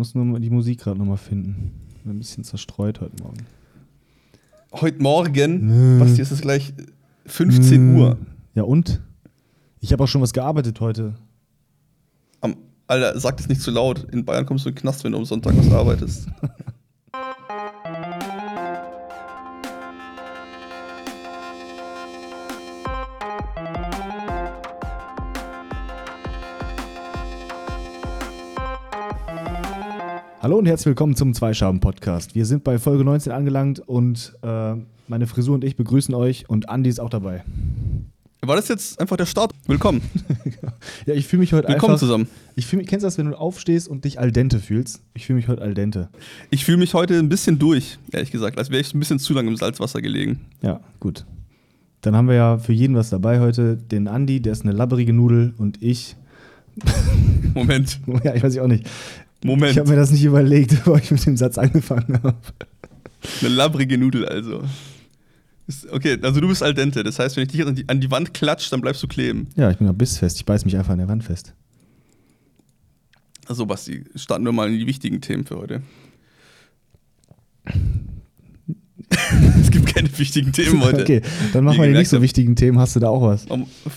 muss nur mal die Musik gerade nochmal finden. Bin ein bisschen zerstreut heute Morgen. Heute Morgen, Basti, ist es gleich 15 Uhr. Ja und? Ich habe auch schon was gearbeitet heute. Am, Alter, sag das nicht zu laut. In Bayern kommst du in den Knast, wenn du am Sonntag was arbeitest. Hallo und herzlich willkommen zum Zweischaben-Podcast. Wir sind bei Folge 19 angelangt und äh, meine Frisur und ich begrüßen euch und Andi ist auch dabei. War das jetzt einfach der Start? Willkommen. Ja, ich fühle mich heute Willkommen einfach... zusammen. Ich fühl mich, kennst du das, wenn du aufstehst und dich al dente fühlst? Ich fühle mich heute al dente. Ich fühle mich heute ein bisschen durch, ehrlich gesagt, als wäre ich ein bisschen zu lange im Salzwasser gelegen. Ja, gut. Dann haben wir ja für jeden was dabei heute. Den Andi, der ist eine labberige Nudel und ich... Moment, Ja, ich weiß ich auch nicht. Moment. Ich habe mir das nicht überlegt, bevor ich mit dem Satz angefangen habe. Eine labbrige Nudel also. Okay, also du bist al dente. Das heißt, wenn ich dich an die, an die Wand klatsche, dann bleibst du kleben. Ja, ich bin ja bissfest. Ich beiß mich einfach an der Wand fest. Also Basti, starten wir mal in die wichtigen Themen für heute. es gibt keine wichtigen Themen heute. Okay, dann machen wir die nicht so wichtigen Themen. Hast du da auch was?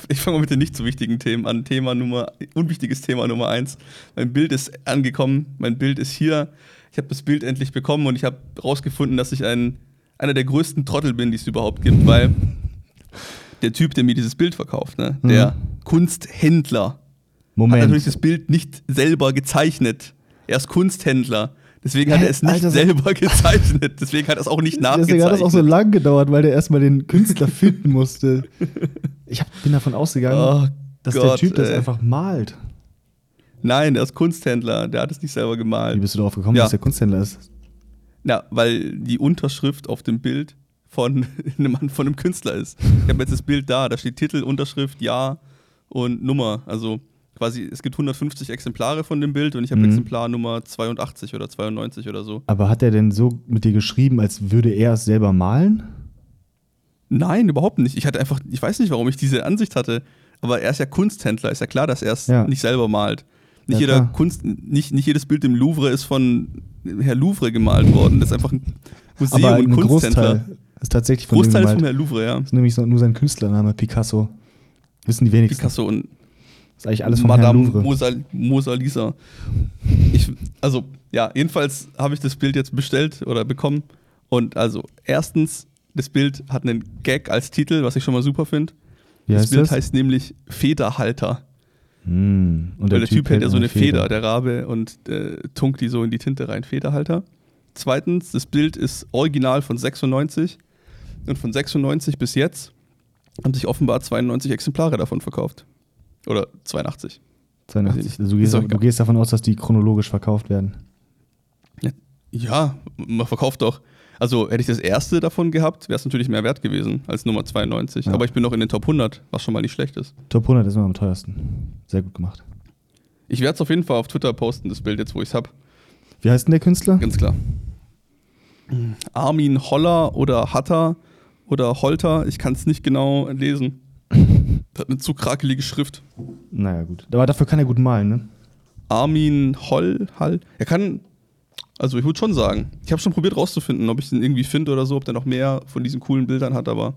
Ich fange mal mit den nicht so wichtigen Themen an. Thema Nummer, unwichtiges Thema Nummer eins. Mein Bild ist angekommen, mein Bild ist hier. Ich habe das Bild endlich bekommen und ich habe rausgefunden, dass ich ein, einer der größten Trottel bin, die es überhaupt gibt, weil der Typ, der mir dieses Bild verkauft, ne, der Kunsthändler, hat natürlich Moment. das Bild nicht selber gezeichnet. Er ist Kunsthändler. Deswegen hat er es nicht Alter, selber gezeichnet. Deswegen hat er es auch nicht Deswegen hat nachgezeichnet. das auch so lang gedauert, weil der erstmal den Künstler finden musste. Ich hab, bin davon ausgegangen, Oh dass der Gott, Typ das ey. einfach malt. Nein, er ist Kunsthändler. Der hat es nicht selber gemalt. Wie bist du darauf gekommen, Ja. dass der Kunsthändler ist? Ja, weil die Unterschrift auf dem Bild von einem, von einem Künstler ist. Ich habe jetzt das Bild da, da steht Titel, Unterschrift, Jahr und Nummer. Also quasi, es gibt 150 Exemplare von dem Bild und ich habe Mhm. Exemplar Nummer 82 oder 92 oder so. Aber hat er denn so mit dir geschrieben, als würde er es selber malen? Nein, überhaupt nicht. Ich hatte einfach, ich weiß nicht, warum ich diese Ansicht hatte, aber er ist ja Kunsthändler, ist ja klar, dass er es Ja. nicht selber malt. Nicht, Ja, jeder klar. Kunst, nicht, nicht jedes Bild im Louvre ist von Herr Louvre gemalt worden. Das ist einfach ein Museum Aber und ein Kunsthändler. Großteil ist tatsächlich von Großteil ist von. Herr Louvre, ja. Das ist nämlich nur sein Künstlername, Picasso. Wissen die wenigsten. Picasso und ist eigentlich alles von Madame. Mosa, Mosa Lisa. Ich, also, ja, jedenfalls habe ich das Bild jetzt bestellt oder bekommen. Und also, erstens, das Bild hat einen Gag als Titel, was ich schon mal super finde. Das Bild das? heißt nämlich Federhalter. Hm. Und Weil der Typ hält ja so eine Feder, Feder. der Rabe, und äh, tunkt die so in die Tinte rein. Federhalter. Zweitens, das Bild ist original von 96. Und von 96 bis jetzt haben sich offenbar 92 Exemplare davon verkauft. Oder 82. 82. Weiß ich Also du, gehst, du gehst davon aus, dass die chronologisch verkauft werden. Ja, man verkauft doch. Also hätte ich das erste davon gehabt, wäre es natürlich mehr wert gewesen als Nummer 92. Ja. Aber ich bin noch in den Top 100, was schon mal nicht schlecht ist. Top 100 ist immer am teuersten. Sehr gut gemacht. Ich werde es auf jeden Fall auf Twitter posten, das Bild jetzt, wo ich es habe. Wie heißt denn der Künstler? Ganz klar. Armin Holler oder Hatter oder Holter, ich kann es nicht genau lesen. Das hat eine zu krakelige Schrift. Naja, gut. Aber dafür kann er gut malen, ne? Armin Holl, Hall. Er kann, also ich würde schon sagen, ich habe schon probiert rauszufinden, ob ich den irgendwie finde oder so, ob der noch mehr von diesen coolen Bildern hat, aber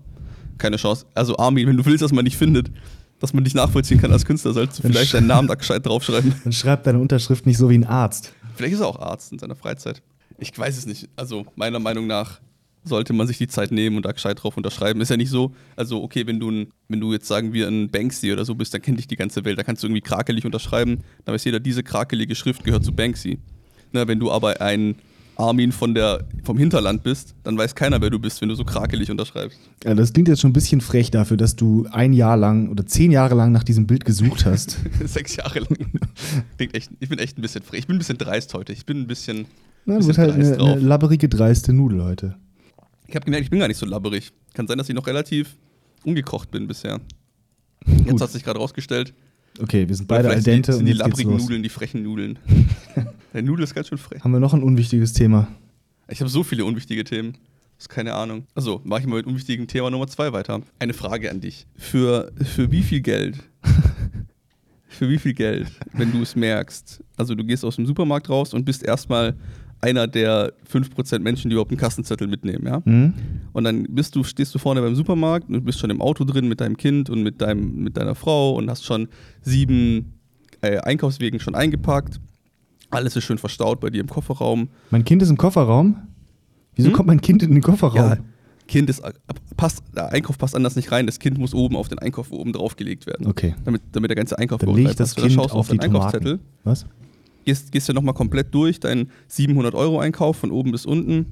keine Chance. Also Armin, wenn du willst, dass man dich findet, dass man dich nachvollziehen kann als Künstler, solltest du Dann vielleicht deinen Namen da gescheit draufschreiben. Dann schreibt deine Unterschrift nicht so wie ein Arzt. Vielleicht ist er auch Arzt in seiner Freizeit. Ich weiß es nicht. Also meiner Meinung nach sollte man sich die Zeit nehmen und da gescheit drauf unterschreiben. Ist ja nicht so, also okay, wenn du, ein, wenn du jetzt sagen wir ein Banksy oder so bist, dann kennt dich die ganze Welt. Da kannst du irgendwie krakelig unterschreiben. Da weiß jeder, diese krakelige Schrift gehört zu Banksy. Na, wenn du aber ein Armin von der, vom Hinterland bist, dann weiß keiner, wer du bist, wenn du so krakelig unterschreibst. Ja, das klingt jetzt schon ein bisschen frech dafür, dass du ein Jahr lang oder zehn Jahre lang nach diesem Bild gesucht hast. Sechs Jahre lang. Klingt echt, ich bin echt ein bisschen frech. Ich bin ein bisschen dreist heute. Ich bin ein bisschen. Na, du bist halt eine, eine labberige, dreiste Nudel heute. Ich habe gemerkt, ich bin gar nicht so labberig. Kann sein, dass ich noch relativ ungekocht bin bisher. Gut. Jetzt hat sich gerade rausgestellt. Okay, wir sind beide al dente sind die jetzt geht's labbrigen. Nudeln, die frechen Nudeln. Der Nudel ist ganz schön frech. Haben wir noch ein unwichtiges Thema? Ich habe so viele unwichtige Themen. Das ist keine Ahnung. Also, mache ich mal mit unwichtigem Thema Nummer zwei weiter. Eine Frage an dich. Für, für wie viel Geld für wie viel Geld, wenn du es merkst? Also du gehst aus dem Supermarkt raus und bist erstmal einer der 5% Menschen, die überhaupt einen Kassenzettel mitnehmen, ja? Mhm. Und dann bist du, stehst du vorne beim Supermarkt und bist schon im Auto drin mit deinem Kind und mit, deinem, mit deiner Frau und hast schon sieben äh, Einkaufswegen schon eingepackt. Alles ist schön verstaut bei dir im Kofferraum. Mein Kind ist im Kofferraum. Wieso Hm? kommt mein Kind in den Kofferraum? Ja, Kind ist, passt, der Einkauf passt anders nicht rein. Das Kind muss oben auf den Einkauf oben draufgelegt werden. Okay. Damit, damit der ganze Einkauf Dann ich das Kind auf die deinen Einkaufszettel. Was? Gehst, gehst ja nochmal komplett durch, deinen 700-Euro-Einkauf von oben bis unten.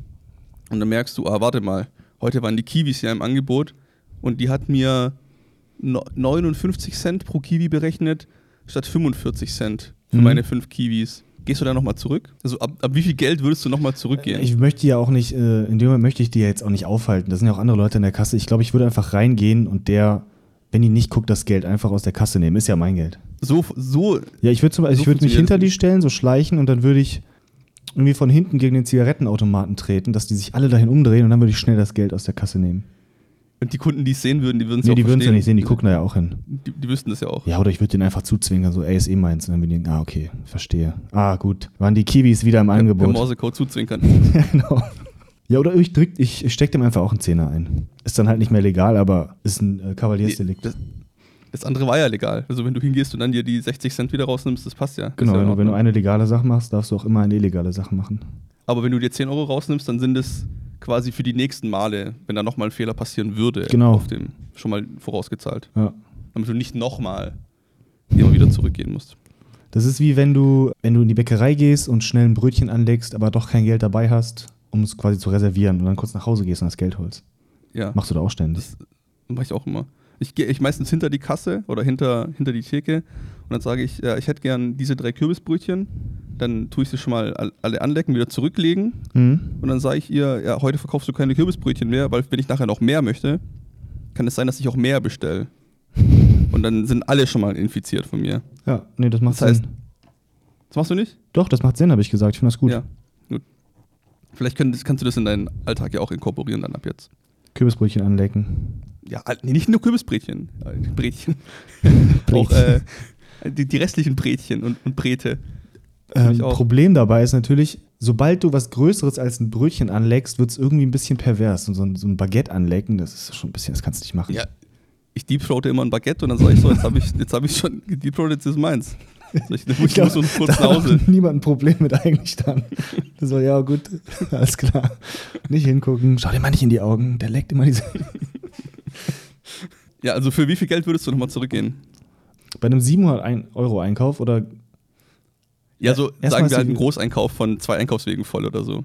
Und dann merkst du, ah, warte mal, heute waren die Kiwis ja im Angebot und die hat mir no- 59 Cent pro Kiwi berechnet, statt 45 Cent für Mhm. meine fünf Kiwis. Gehst du da nochmal zurück? Also ab, ab wie viel Geld würdest du nochmal zurückgehen? Ich möchte ja auch nicht, äh, in dem Moment möchte ich die ja jetzt auch nicht aufhalten. Da sind ja auch andere Leute in der Kasse. Ich glaube, ich würde einfach reingehen und der, wenn die nicht guckt, das Geld einfach aus der Kasse nehmen. Ist ja mein Geld. so, so Ja, ich würde zum Beispiel, So ich würde mich hinter die stellen, so schleichen und dann würde ich irgendwie von hinten gegen den Zigarettenautomaten treten, dass die sich alle dahin umdrehen und dann würde ich schnell das Geld aus der Kasse nehmen. Und die Kunden, die es sehen würden, die würden es Nee, auch die würden es ja nicht sehen, die gucken da ja auch hin. Die, die wüssten das ja auch. Ja, oder ich würde den einfach zuzwingen, so, ey, ist eh meins. Und dann würden die, ah, okay, verstehe. Ah, gut. Waren die Kiwis wieder im Angebot. Morsecode zuzwinkern. Ja, genau. Ja, oder ich drück, ich, ich steck dem einfach auch einen Zehner ein. Ist dann halt nicht mehr legal, aber ist ein äh, Kavaliersdelikt. Das, das andere war ja legal. Also wenn du hingehst und dann dir die 60 Cent wieder rausnimmst, das passt ja. Genau, ja wenn, wenn du eine legale Sache machst, darfst du auch immer eine illegale Sache machen. Aber wenn du dir 10 Euro rausnimmst, dann sind es quasi für die nächsten Male, wenn da nochmal ein Fehler passieren würde, Genau. auf dem schon mal vorausgezahlt. Ja. Damit du nicht nochmal immer wieder zurückgehen musst. Das ist wie wenn du, wenn du in die Bäckerei gehst und schnell ein Brötchen anlegst, aber doch kein Geld dabei hast, um es quasi zu reservieren und dann kurz nach Hause gehst und das Geld holst. Ja, Machst du da auch ständig. das mache ich auch immer. Ich gehe ich meistens hinter die Kasse oder hinter, hinter die Theke und dann sage ich, ja, ich hätte gern diese drei Kürbisbrötchen. Dann tue ich sie schon mal all- alle anlecken, wieder zurücklegen Mhm. Und dann sage ich ihr, ja, heute verkaufst du keine Kürbisbrötchen mehr, weil wenn ich nachher noch mehr möchte, kann es sein, dass ich auch mehr bestelle. Und dann sind alle schon mal infiziert von mir. Ja, nee, das macht Das heißt- Sinn. Das machst du nicht? Doch, das macht Sinn, habe ich gesagt. Ich finde das gut. Ja. Gut. Vielleicht könnt, kannst du das in deinen Alltag ja auch inkorporieren dann ab jetzt. Kürbisbrötchen anlecken. Ja, nee, nicht nur Kürbisbrätchen. Äh, Brätchen. auch äh, die, die restlichen Brätchen und, und Bräte. Ähm. Problem dabei ist natürlich, sobald du was Größeres als ein Brötchen anleckst, wird es irgendwie ein bisschen pervers. Und so ein, so ein Baguette anlecken, das ist schon ein bisschen, das kannst du nicht machen. Ja, ich deepthroate immer ein Baguette und dann sage ich so, jetzt habe ich, jetzt hab ich schon gedeepthroatet, jetzt ist meins. So, ich, ich muss so kurz da nach Hause. hat niemand ein Problem mit eigentlich dann. Das war ja gut, alles klar. Nicht hingucken, schau dir mal nicht in die Augen, der leckt immer diese. Ja, also für wie viel Geld würdest du nochmal zurückgehen? Bei einem 700 Euro Einkauf oder Ja, so erstmal sagen wir halt einen Großeinkauf von zwei Einkaufswegen voll oder so.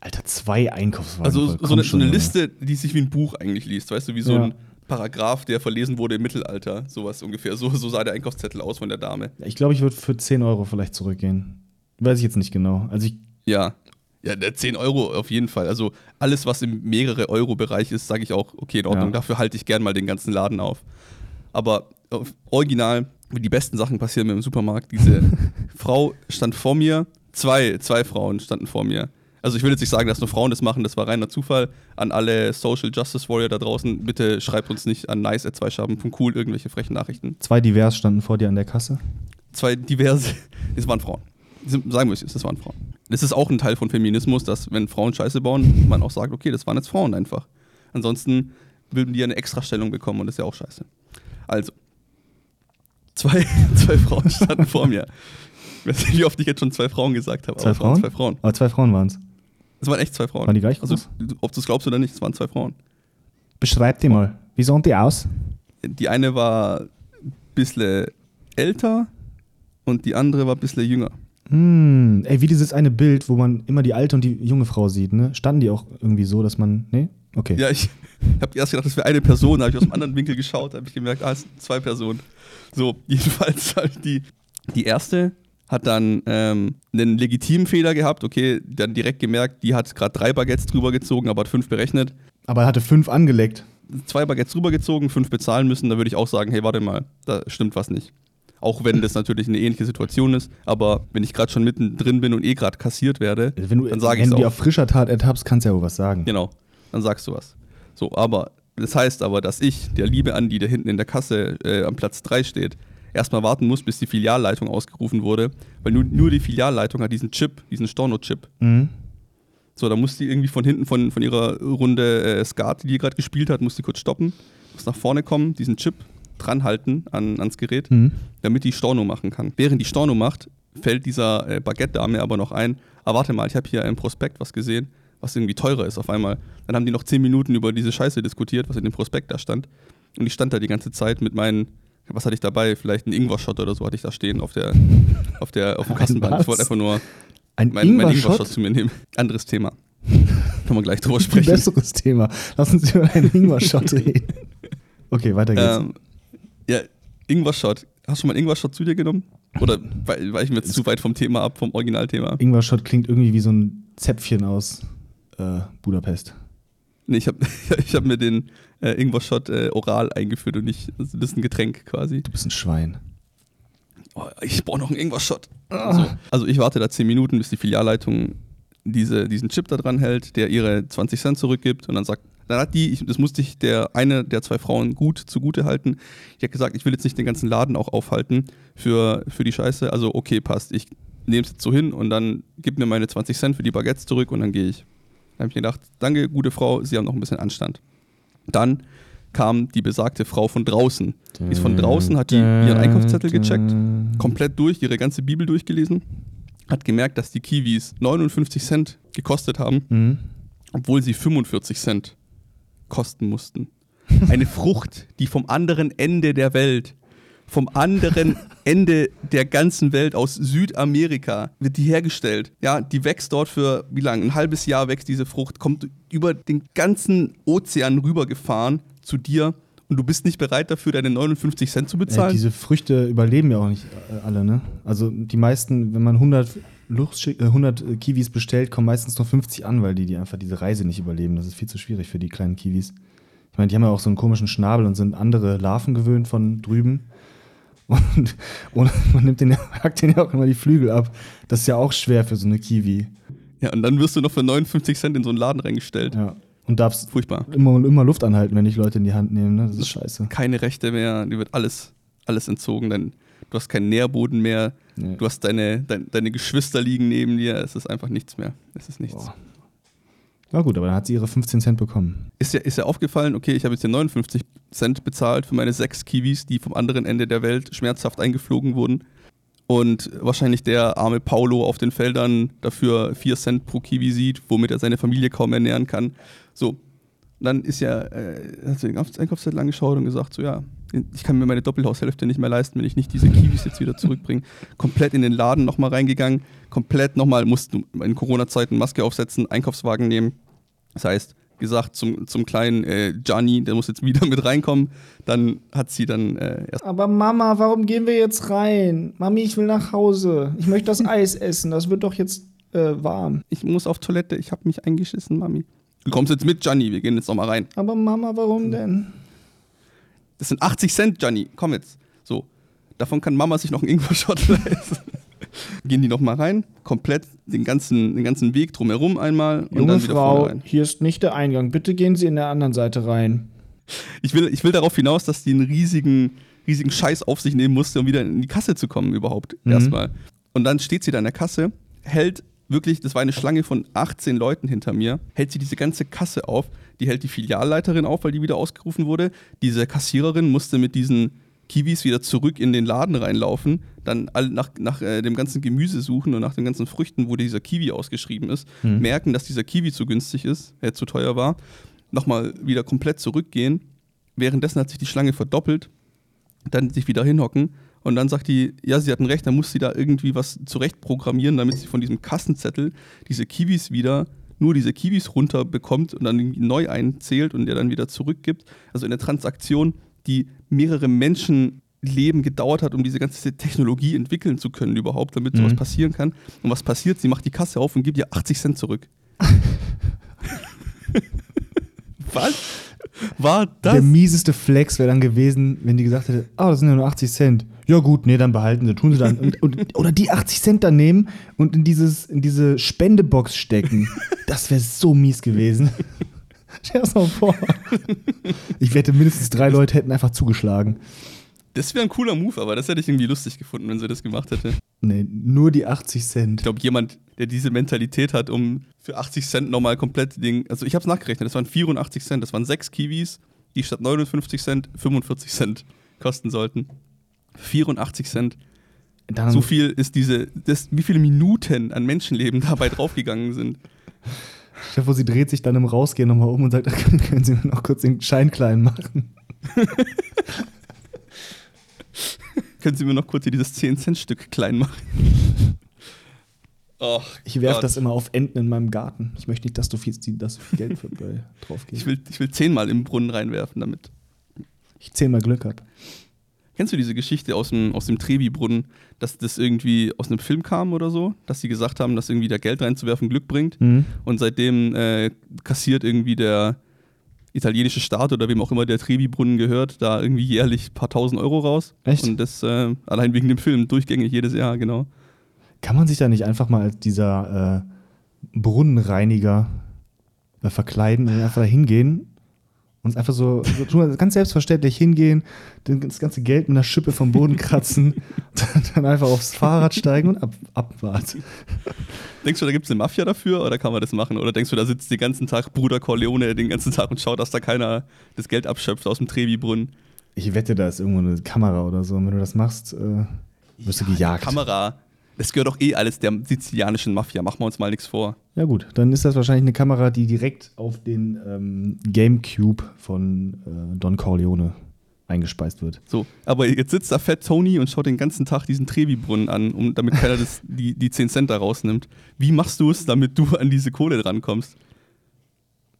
Alter, zwei Einkaufswagen. Also voll, so eine, schon, so eine. Liste, die sich wie ein Buch eigentlich liest, weißt du, wie so Ja. ein Paragraph, der verlesen wurde im Mittelalter, sowas ungefähr. So, so sah der Einkaufszettel aus von der Dame. Ich glaube, ich würde für 10 Euro vielleicht zurückgehen. Weiß ich jetzt nicht genau. Also ich, Ja. Ja, der 10 Euro auf jeden Fall. Also alles, was im mehrere Euro-Bereich ist, sage ich auch, okay, in Ordnung, Ja. dafür halte ich gern mal den ganzen Laden auf. Aber auf- original, wie die besten Sachen passieren mir im Supermarkt. Diese Frau stand vor mir, zwei, zwei Frauen standen vor mir. Also ich will jetzt nicht sagen, dass nur Frauen das machen, das war reiner Zufall. An alle Social Justice Warrior da draußen, bitte schreibt uns nicht an nice.zweischaben.cool irgendwelche frechen Nachrichten. zwei divers standen vor dir an der Kasse. Zwei diverse, das waren Frauen. Sagen wir es, das waren Frauen. Das ist auch ein Teil von Feminismus, dass wenn Frauen Scheiße bauen, man auch sagt, okay, das waren jetzt Frauen einfach. Ansonsten würden die ja eine Extrastellung bekommen und das ist ja auch scheiße. Also, zwei, zwei Frauen standen vor mir. Ich weiß nicht, wie oft ich jetzt schon zwei Frauen gesagt habe. Zwei Frauen? Zwei Frauen. Aber zwei Frauen waren es. Es waren echt zwei Frauen. Waren die gleich Also, groß? ob du es glaubst oder nicht, es waren zwei Frauen. Beschreib die mal. Wie sahen die aus? Die eine war ein bisschen älter und die andere war ein bisschen jünger. Hm, ey, wie dieses eine Bild, wo man immer die alte und die junge Frau sieht, ne? Standen die auch irgendwie so, dass man. Nee? Okay. Ja, ich habe erst gedacht, das wäre eine Person, da habe ich aus einem anderen Winkel geschaut, habe ich gemerkt, ah, es sind zwei Personen. So, jedenfalls habe ich die, die erste hat dann ähm, einen legitimen Fehler gehabt, okay, dann direkt gemerkt, die hat gerade drei Baguettes drüber gezogen, aber hat fünf berechnet. Aber er hatte fünf angeleckt. Zwei Baguettes drüber gezogen, fünf bezahlen müssen, da würde ich auch sagen, hey, warte mal, da stimmt was nicht. Auch wenn das natürlich eine ähnliche Situation ist, aber wenn ich gerade schon mittendrin bin und eh gerade kassiert werde, Wenn du, dann sage ich wenn du die auf frischer Tat ertappst, kannst du ja wohl was sagen. Genau, dann sagst du was. So, aber das heißt aber, dass ich, der liebe Andi, der hinten in der Kasse äh, am Platz 3 steht, erstmal warten musst, bis die Filialleitung ausgerufen wurde, weil nur, nur die Filialleitung hat diesen Chip, diesen Storno-Chip. Mhm. So, da muss die irgendwie von hinten von, von ihrer Runde äh, Skat, die die gerade gespielt hat, muss die kurz stoppen, muss nach vorne kommen, diesen Chip dranhalten an, ans Gerät, Mhm. damit die Storno machen kann. Während die Storno macht, fällt dieser äh, Baguette-Dame aber noch ein, ah, warte mal, ich habe hier im Prospekt was gesehen, was irgendwie teurer ist auf einmal. Dann haben die noch zehn Minuten über diese Scheiße diskutiert, was in dem Prospekt da stand. Und ich stand da die ganze Zeit mit meinen, was hatte ich dabei? Vielleicht ein Ingwer-Shot oder so hatte ich da stehen auf der, auf der, auf dem Ein Kassenband. Ich wollte einfach nur Ein mein, mein Ingwer-Shot? Zu mir nehmen. Anderes Thema. Können wir gleich drüber Ein sprechen. besseres Thema. Lass uns über einen Ingwer-Shot reden. Okay, weiter geht's. Ähm, ja, Ingwer-Shot. Hast du schon mal einen Ingwer-Shot zu dir genommen? Oder ich mir jetzt zu weit vom Thema ab, vom Originalthema? Ingwer-Shot klingt irgendwie wie so ein Zäpfchen aus äh, Budapest. Nee, ich habe ich hab mir den äh, Ingwer-Shot äh, oral eingeführt und nicht, also das ist ein Getränk quasi. Du bist ein Schwein. Oh, ich brauche noch einen Ingwer-Shot. So. Also ich warte da 10 Minuten, bis die Filialleitung diese, diesen Chip da dran hält, der ihre 20 Cent zurückgibt und dann sagt, dann hat die, ich, das musste ich der eine der zwei Frauen gut zugute halten. Die hat gesagt, ich will jetzt nicht den ganzen Laden auch aufhalten für, für die Scheiße. Also okay, passt. Ich nehme es jetzt so hin und dann gib mir meine 20 Cent für die Baguettes zurück und dann gehe ich. Dann habe ich gedacht, danke, gute Frau, Sie haben noch ein bisschen Anstand. Dann kam die besagte Frau von draußen. Die ist von draußen, hat die ihren Einkaufszettel gecheckt, komplett durch, ihre ganze Bibel durchgelesen, hat gemerkt, dass die Kiwis 59 Cent gekostet haben, Mhm. obwohl sie 45 Cent kosten mussten. Eine Frucht, die vom anderen Ende der Welt, vom anderen Ende der ganzen Welt aus Südamerika wird die hergestellt. Ja, die wächst dort für wie lange? Ein halbes Jahr wächst diese Frucht, kommt über den ganzen Ozean rübergefahren zu dir und du bist nicht bereit dafür, deine 59 Cent zu Äh, bezahlen. diese Früchte überleben ja auch nicht äh, alle, ne? Also die meisten, wenn man 100, Luftschick, äh, 100 Kiwis bestellt, kommen meistens nur 50 an, weil die, die einfach diese Reise nicht überleben. Das ist viel zu schwierig für die kleinen Kiwis. Ich meine, die haben ja auch so einen komischen Schnabel und sind andere Larven gewöhnt von drüben. Und, und man nimmt den, hackt denen ja auch immer die Flügel ab. Das ist ja auch schwer für so eine Kiwi. ja, und dann wirst du noch für 59 Cent in so einen Laden reingestellt. Ja. Und darfst Furchtbar. immer, immer Luft anhalten, wenn dich Leute in die Hand nehmen. Ne? Das ist scheiße. keine Rechte mehr, dir wird alles, alles entzogen. Dein, du hast keinen Nährboden mehr, Nee. du hast deine, dein, deine Geschwister liegen neben dir, es ist einfach nichts mehr. Es ist nichts. Boah. Na gut, aber dann hat sie ihre 15 Cent bekommen. Ist ja, ist ja aufgefallen, okay, ich habe jetzt hier 59 Cent bezahlt für meine sechs Kiwis, die vom anderen Ende der Welt schmerzhaft eingeflogen wurden. Und wahrscheinlich der arme Paulo auf den Feldern dafür 4 Cent pro Kiwi sieht, womit er seine Familie kaum ernähren kann. So, dann ist ja, äh, hat sie den Einkaufszettel angeschaut und gesagt, so ja, ich kann mir meine Doppelhaushälfte nicht mehr leisten, wenn ich nicht diese Kiwis jetzt wieder zurückbringe. komplett in den Laden nochmal reingegangen, komplett nochmal, mussten in Corona-Zeiten Maske aufsetzen, Einkaufswagen nehmen. Das heißt, gesagt zum, zum kleinen äh, Gianni, der muss jetzt wieder mit reinkommen. Dann hat sie dann äh, erst Aber Mama, warum gehen wir jetzt rein? Mami, ich will nach Hause. Ich möchte das Eis essen. Das wird doch jetzt äh, warm. ich muss auf Toilette, ich habe mich eingeschissen, Mami. Du kommst jetzt mit, Gianni, wir gehen jetzt nochmal rein. Aber Mama, warum denn? Das sind 80 Cent, Gianni, komm jetzt. So, davon kann Mama sich noch einen Ingwer-Shot leisten. Gehen die nochmal rein, komplett den ganzen, den ganzen Weg drumherum einmal und Junge dann wieder Frau, vorne rein. hier ist nicht der Eingang. Bitte gehen Sie in der anderen Seite rein. Ich will, ich will darauf hinaus, dass die einen riesigen, riesigen Scheiß auf sich nehmen musste, um wieder in die Kasse zu kommen überhaupt Mhm. erstmal. Und dann steht sie da in der Kasse, hält wirklich, das war eine Schlange von 18 Leuten hinter mir, hält sie diese ganze Kasse auf, die hält die Filialleiterin auf, weil die wieder ausgerufen wurde. Diese Kassiererin musste mit diesen Kiwis wieder zurück in den Laden reinlaufen, dann nach, nach äh, dem ganzen Gemüse suchen und nach den ganzen Früchten, wo dieser Kiwi ausgeschrieben ist, Mhm. merken, dass dieser Kiwi zu günstig ist, äh, zu teuer war, nochmal wieder komplett zurückgehen. Währenddessen hat sich die Schlange verdoppelt, dann sich wieder hinhocken und dann sagt die, ja, sie hatten recht, dann muss sie da irgendwie was zurecht programmieren, damit sie von diesem Kassenzettel diese Kiwis wieder, nur diese Kiwis runterbekommt und dann neu einzählt und der dann wieder zurückgibt. Also eine Transaktion, die mehrere Menschenleben gedauert hat, um diese ganze Technologie entwickeln zu können überhaupt, damit sowas Mhm. passieren kann. Und was passiert? Sie macht die Kasse auf und gibt ihr 80 Cent zurück. was? War das? Der mieseste Flex wäre dann gewesen, wenn die gesagt hätte, ah, das sind ja nur 80 Cent. Ja gut, nee, dann behalten sie, tun sie dann. Und, und, oder die 80 Cent dann nehmen und in, dieses, in diese Spendebox stecken. Das wäre so mies gewesen. Stell dir das mal vor. Ich wette, mindestens drei Leute hätten einfach zugeschlagen. Das wäre ein cooler Move, aber das hätte ich irgendwie lustig gefunden, wenn sie das gemacht hätte. Nee, nur die 80 Cent. Ich glaube, jemand, der diese Mentalität hat, um für 80 Cent nochmal komplett Ding. Also ich habe es nachgerechnet, das waren 84 Cent, das waren sechs Kiwis, die statt 59 Cent 45 Cent kosten sollten. 84 Cent. Dann, So viel ist diese, das, wie viele Minuten an Menschenleben dabei draufgegangen sind. Vor, sie dreht sich dann im Rausgehen nochmal um und sagt, können Sie mir noch kurz den Schein klein machen? Können Sie mir noch kurz hier dieses 10-Cent-Stück klein machen? Och, Ich werfe das immer auf Enten in meinem Garten. Ich möchte nicht, dass du viel, dass so viel Geld für, drauf geht. Ich will, ich will zehnmal im Brunnen reinwerfen damit. ich zehnmal Glück hab. Kennst du diese Geschichte aus dem, aus dem Trevi-Brunnen, dass das irgendwie aus einem Film kam oder so? Dass sie gesagt haben, dass irgendwie da Geld reinzuwerfen Glück bringt? Mhm. Und seitdem äh, kassiert irgendwie der italienische Staat oder wem auch immer der Trevi-Brunnen gehört, da irgendwie jährlich ein paar tausend Euro raus. Echt? Und das äh, allein wegen dem Film durchgängig jedes Jahr, genau. Kann man sich da nicht einfach mal als dieser äh, Brunnenreiniger äh, verkleiden und einfach da hingehen und es einfach so, so tun, ganz selbstverständlich hingehen, das ganze Geld mit einer Schippe vom Boden kratzen, dann, dann einfach aufs Fahrrad steigen und ab, abwarten. Denkst du, da gibt es eine Mafia dafür oder kann man das machen? Oder denkst du, da sitzt den ganzen Tag Bruder Corleone den ganzen Tag und schaut, dass da keiner das Geld abschöpft aus dem Trevi-Brunnen? Ich wette, da ist irgendwo eine Kamera oder so. Und wenn du das machst, äh, wirst du gejagt. Kamera. Das gehört doch eh alles der sizilianischen Mafia. Machen wir uns mal nichts vor. Ja gut, dann ist das wahrscheinlich eine Kamera, die direkt auf den ähm, Gamecube von äh, Don Corleone eingespeist wird. So, aber jetzt sitzt da Fett Tony und schaut den ganzen Tag diesen Trevi-Brunnen an, um, damit keiner das, die, die 10 Cent da rausnimmt. Wie machst du es, damit du an diese Kohle drankommst?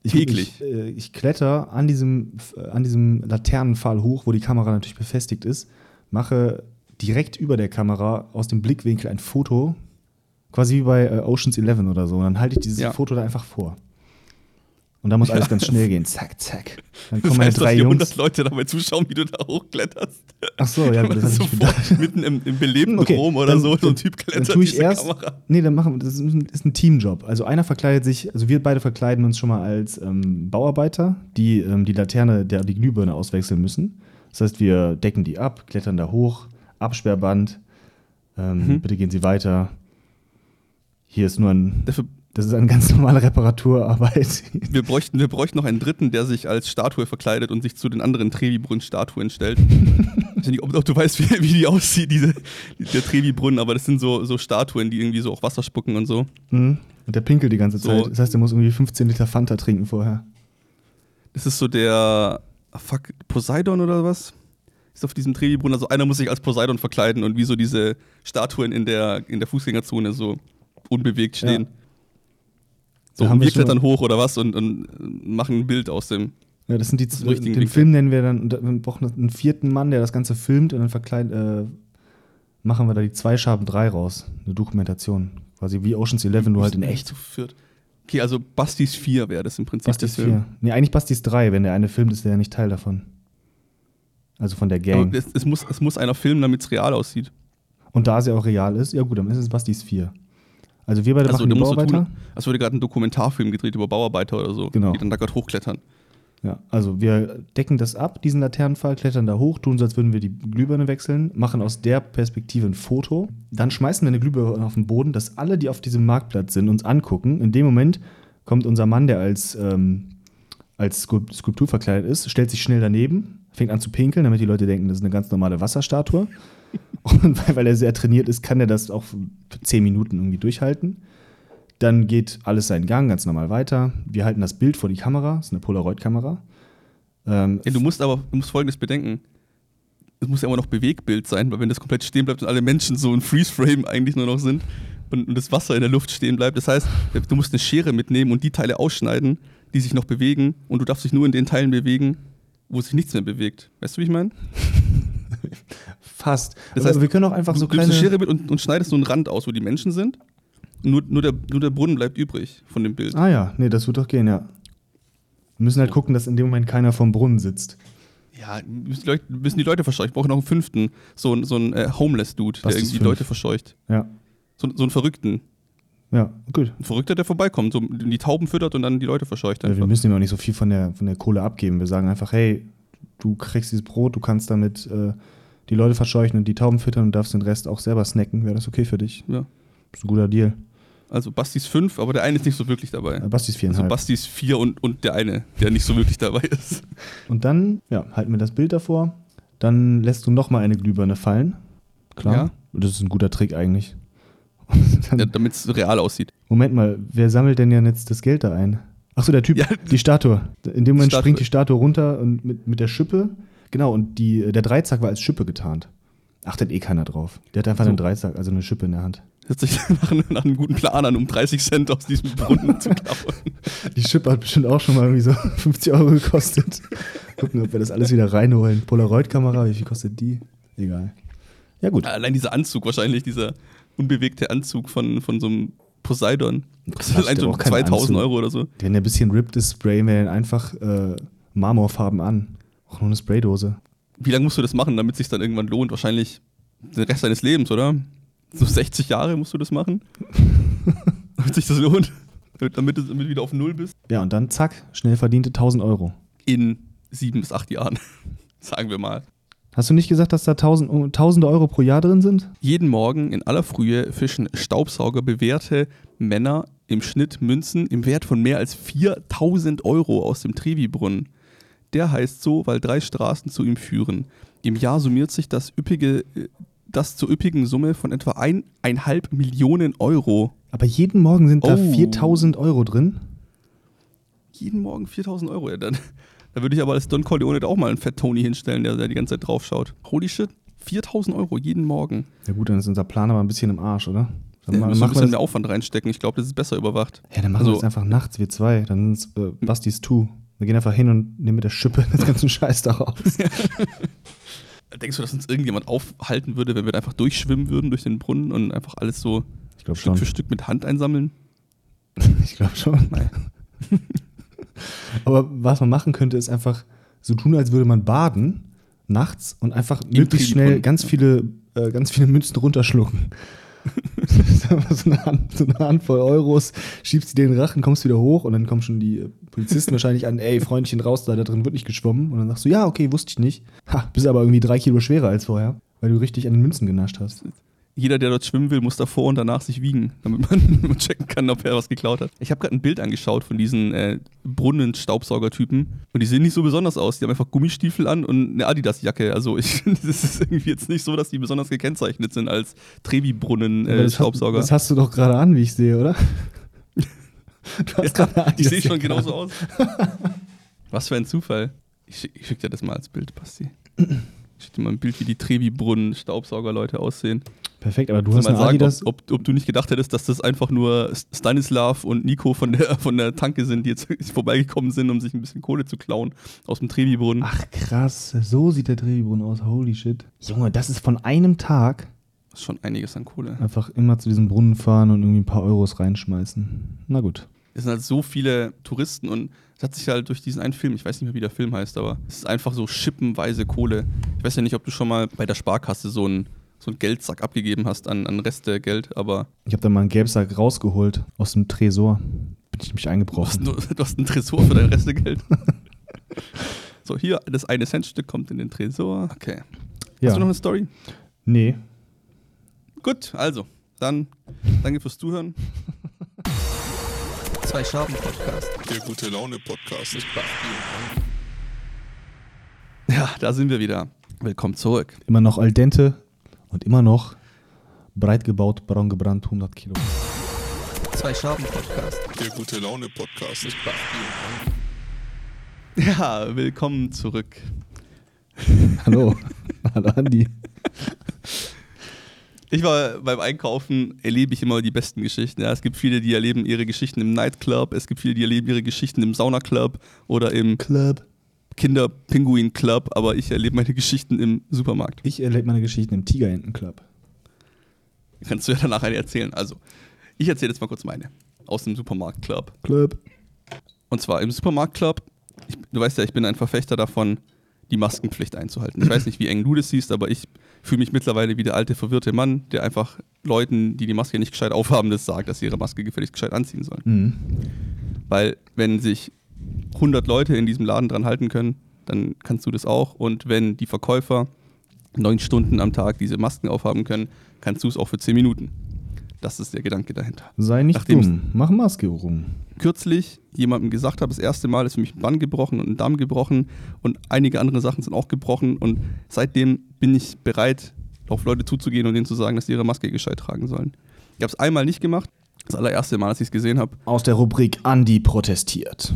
Täglich. Ich, äh, ich kletter an diesem, äh, an diesem Laternenpfahl hoch, wo die Kamera natürlich befestigt ist, mache direkt über der Kamera aus dem Blickwinkel ein Foto, quasi wie bei äh, Oceans 11 oder so. Und dann halte ich dieses Ja. Foto da einfach vor. Und da muss alles Ja, ganz das- schnell gehen. Zack, zack. Dann Das kommen meine heißt, dass drei Jungs. 100 Leute dabei zuschauen, wie du da hochkletterst. Ach so, ja, das so hab ich mitten im, im belebten Okay, Rom oder dann- so, so ein dann- Typ Dann klettert tue ich erst. Kamera. Nee, dann machen wir. Das ist ein, ist ein Teamjob. Also einer verkleidet sich, also wir beide verkleiden uns schon mal als ähm, Bauarbeiter, die ähm, die Laterne, der, die Glühbirne auswechseln müssen. Das heißt, wir decken die ab, klettern da hoch, Absperrband. Ähm, Mhm. Bitte gehen Sie weiter. Hier ist nur ein. Dafür, Das ist eine ganz normale Reparaturarbeit. wir, bräuchten, wir bräuchten noch einen dritten, der sich als Statue verkleidet und sich zu den anderen Trevi-Brunnen-Statuen stellt. ich weiß nicht, ob, ob du weißt, wie, wie die aussieht, diese, der Trevi-Brunnen, aber das sind so, so Statuen, die irgendwie so auch Wasser spucken und so. Mhm. Und der pinkelt die ganze So. Zeit. Das heißt, der muss irgendwie 15 Liter Fanta trinken vorher. Das ist so der ah, fuck, Poseidon oder was? Ist auf diesem Trevi-Brunnen. Also einer muss sich als Poseidon verkleiden und wie so diese Statuen in der, in der Fußgängerzone so unbewegt stehen. Ja. So, Da haben und wir klettern hoch oder was und, und machen ein Bild aus dem. Ja, das sind die dem richtigen den. Film nennen wir dann, wir brauchen einen vierten Mann, der das Ganze filmt und dann verkleid, äh, machen wir da die zwei Schaben drei raus. Eine Dokumentation. Quasi wie Oceans 11, nur halt in echt. Okay, also Bastis 4 wäre das im Prinzip. Bastis der Film. 4. Nee, eigentlich Bastis 3, wenn der eine filmt, ist der ja nicht Teil davon. Also von der Gang. Es, es, muss, es muss einer filmen, damit es real aussieht. und da es ja auch real ist, ja gut, dann ist es Bastis 4. Also wir beide Also machen die Bauarbeiter. tun, als würde gerade ein Dokumentarfilm gedreht über Bauarbeiter oder so, Genau. die dann da gerade hochklettern. Ja, also wir decken das ab, diesen Laternenpfahl, klettern da hoch, tun so, als würden wir die Glühbirne wechseln, machen aus der Perspektive ein Foto, dann schmeißen wir eine Glühbirne auf den Boden, dass alle, die auf diesem Marktplatz sind, uns angucken. In dem Moment kommt unser Mann, der als, ähm, als Skulp- Skulptur verkleidet ist, stellt sich schnell daneben, fängt an zu pinkeln, damit die Leute denken, das ist eine ganz normale Wasserstatue. Und weil, weil er sehr trainiert ist, kann er das auch für 10 Minuten irgendwie durchhalten. Dann geht alles seinen Gang ganz normal weiter. Wir halten das Bild vor die Kamera, das ist eine Polaroid-Kamera. Ähm, du musst aber du musst folgendes bedenken. Es muss ja immer noch Bewegbild sein, weil wenn das komplett stehen bleibt und alle Menschen so in Freeze-Frame eigentlich nur noch sind und, und das Wasser in der Luft stehen bleibt, das heißt, du musst eine Schere mitnehmen und die Teile ausschneiden, die sich noch bewegen und du darfst dich nur in den Teilen bewegen, wo sich nichts mehr bewegt. Weißt du, wie ich meine? fast. Das Aber heißt, wir können auch einfach du so du kleine. eine Schere mit und, und schneidest so einen Rand aus, wo die Menschen sind. Nur, nur, der, nur der Brunnen bleibt übrig von dem Bild. Ah ja, nee, das wird doch gehen, ja. Wir müssen halt gucken, dass in dem Moment keiner vom Brunnen sitzt. Ja, müssen die Leute, müssen die Leute verscheuchen. Ich brauche noch einen fünften. So, ein- so ein äh, Homeless-Dude, der irgendwie fünf? Leute verscheucht. Ja, So, so einen Verrückten. Ja, gut. Ein Verrückter, der vorbeikommt, so die Tauben füttert und dann die Leute verscheucht. Ja, wir Einfach. müssen ihm auch nicht so viel von der, von der Kohle abgeben. Wir sagen einfach, hey, du kriegst dieses Brot, du kannst damit äh, die Leute verscheuchen und die Tauben füttern und darfst den Rest auch selber snacken. Wäre das okay für dich? Ja. Das ist ein guter Deal. Also Bastis fünf, aber der eine ist nicht so wirklich dabei. Äh, Basti ist Also viereinhalb. Bastis vier und, und der eine, der nicht so wirklich dabei ist. und dann, ja, halten wir das Bild davor. Dann lässt du nochmal eine Glühbirne fallen. Klar. Ja. Das ist ein guter Trick eigentlich. Ja, Damit es real aussieht. Moment mal, wer sammelt denn ja jetzt das Geld da ein? Achso, der Typ, Ja. die Statue. In dem Moment Statue. springt die Statue runter und mit, mit der Schippe. Genau, und die, der Dreizack war als Schippe getarnt. Achtet eh keiner drauf. Der hat einfach einen Dreizack, also eine Schippe in der Hand. Hört sich nach, einem- nach einem guten Plan an, um 30 Cent aus diesem Brunnen zu klauen. Die Schippe hat bestimmt auch schon mal irgendwie so 50 Euro gekostet. Gucken, ob wir das alles wieder reinholen. Polaroid-Kamera, wie viel kostet die? Egal. Ja, gut. Allein dieser Anzug wahrscheinlich, dieser unbewegte Anzug von, von so einem Poseidon. Das ist allein keinen 2000 Anzug. Euro oder so. Wenn der ein bisschen ripped ist, sprayen wir den einfach äh, Marmorfarben an. Auch nur eine Spraydose. Wie lange musst du das machen, damit es sich dann irgendwann lohnt? Wahrscheinlich den Rest deines Lebens, oder? So 60 Jahre musst du das machen? damit sich das lohnt? Damit, damit du wieder auf Null bist? Ja, und dann zack, schnell verdiente 1000 Euro. In sieben bis acht Jahren. Sagen wir mal. Hast du nicht gesagt, dass da 1000, oh, tausende Euro pro Jahr drin sind? Jeden Morgen in aller Frühe fischen Staubsauger bewährte Männer im Schnitt Münzen im Wert von mehr als 4000 Euro aus dem Trevi-Brunnen. Der heißt so, weil drei Straßen zu ihm führen. Im Jahr summiert sich das, üppige, äh, das zur üppigen Summe von etwa eineinhalb Millionen Euro. Aber jeden Morgen sind da Oh. 4000 Euro drin. Jeden Morgen 4000 Euro. Ja, dann, da würde ich aber als Don Corleone auch mal einen Fett Tony hinstellen, der da die ganze Zeit drauf schaut. Holy shit, 4000 Euro jeden Morgen. Ja gut, dann ist unser Plan aber ein bisschen im Arsch, oder? Dann Da ma- müssen wir ein wir bisschen mehr Aufwand reinstecken. Ich glaube, das ist besser überwacht. ja, dann machen wir also- das einfach nachts, wir zwei. Dann sind äh, Bastis Two. Wir gehen einfach hin und nehmen mit der Schippe den ganzen Scheiß da raus. Denkst du, dass uns irgendjemand aufhalten würde, wenn wir einfach durchschwimmen würden durch den Brunnen und einfach alles so Stück schon. für Stück mit Hand einsammeln? Ich glaube schon. Nein. Aber was man machen könnte, ist einfach so tun, als würde man baden nachts und einfach möglichst schnell Trevi-Brunnen. ganz viele, äh, ganz viele Münzen runterschlucken. So eine, Hand, so eine Handvoll Euros, schiebst die den Rachen, kommst wieder hoch und dann kommen schon die Polizisten wahrscheinlich an, ey, Freundchen raus, da, da drin wird nicht geschwommen. Und dann sagst du, ja, okay, wusste ich nicht. Ha, bist aber irgendwie drei Kilo schwerer als vorher, weil du richtig an den Münzen genascht hast. Jeder, der dort schwimmen will, muss davor und danach sich wiegen, damit man checken kann, ob er was geklaut hat. Ich habe gerade ein Bild angeschaut von diesen äh, Brunnen-Staubsauger-Typen und die sehen nicht so besonders aus. Die haben einfach Gummistiefel an und eine Adidas-Jacke. Also ich finde, das ist irgendwie jetzt nicht so, dass die besonders gekennzeichnet sind als Aber das, hast, Trevi-Brunnen-Staubsauger. das hast du doch gerade an, wie ich sehe, oder? Du hast gerade eine ich sehe schon genauso aus. Was für ein Zufall. Ich, schick- ich schicke dir das mal als Bild, Basti. Ich schicke dir mal ein Bild, wie die Trevi-Brunnen-Staubsauger-Leute aussehen. Perfekt, aber du hast mal sagen, ob, ob, ob du nicht gedacht hättest, dass das einfach nur Stanislav und Nico von der, von der Tanke sind, die jetzt vorbeigekommen sind, um sich ein bisschen Kohle zu klauen aus dem Trevi-Brunnen. Ach krass, so sieht der Drehbrunnen aus. Holy shit. Junge, das ist von einem Tag Das ist schon einiges an Kohle. einfach immer zu diesem Brunnen fahren und irgendwie ein paar Euros reinschmeißen. Na gut. Es sind halt so viele Touristen und es hat sich halt durch diesen einen Film, ich weiß nicht mehr, wie der Film heißt, aber es ist einfach so schippenweise Kohle. Ich weiß ja nicht, ob du schon mal bei der Sparkasse so einen, so einen Geldsack abgegeben hast an, an Reste Geld, aber Ich habe da mal einen Gelbsack rausgeholt aus dem Tresor. Bin ich nämlich du eingebrochen. nur, du hast einen Tresor für dein Restegeld. so, hier, das eine Centstück kommt in den Tresor. Okay. Ja. Hast du noch eine Story? Nee. Gut, also, dann danke fürs Zuhören. Zwei Schaben Podcast. Der gute Laune Podcast. Ja, da sind wir wieder. Willkommen zurück. Immer noch al dente und immer noch breit gebaut, braun gebrannt, 100 Kilo. Zwei Schaben Podcast. Der gute Laune Podcast. Ja, willkommen zurück. Hallo. Hallo Andi. Ich war beim Einkaufen, erlebe ich immer die besten Geschichten. Ja, es gibt viele, die erleben ihre Geschichten im Nightclub, es gibt viele, die erleben ihre Geschichten im Saunaclub oder im Club. Kinder-Pinguin-Club, aber ich erlebe meine Geschichten im Supermarkt. Ich erlebe meine Geschichten im Tigerentenclub. Kannst du ja danach eine erzählen. Also, ich erzähle jetzt mal kurz meine. Aus dem Supermarktclub. Club. Und zwar im Supermarktclub, ich, du weißt ja, ich bin ein Verfechter davon, die Maskenpflicht einzuhalten. Ich weiß nicht, wie eng du das siehst, aber ich fühle mich mittlerweile wie der alte, verwirrte Mann, der einfach Leuten, die die Maske nicht gescheit aufhaben, das sagt, dass sie ihre Maske gefälligst gescheit anziehen sollen. Mhm. Weil, wenn sich 100 Leute in diesem Laden dran halten können, dann kannst du das auch. Und wenn die Verkäufer neun Stunden am Tag diese Masken aufhaben können, kannst du es auch für zehn Minuten. Das ist der Gedanke dahinter. Sei nicht Nachdem- dumm. Mach Maske rum. Kürzlich jemandem gesagt habe, das erste Mal ist für mich ein Bein gebrochen und ein Darm gebrochen und einige andere Sachen sind auch gebrochen und seitdem bin ich bereit, auf Leute zuzugehen und denen zu sagen, dass sie ihre Maske gescheit tragen sollen. Ich habe es einmal nicht gemacht, das allererste Mal, als ich es gesehen habe. Aus der Rubrik Andi protestiert.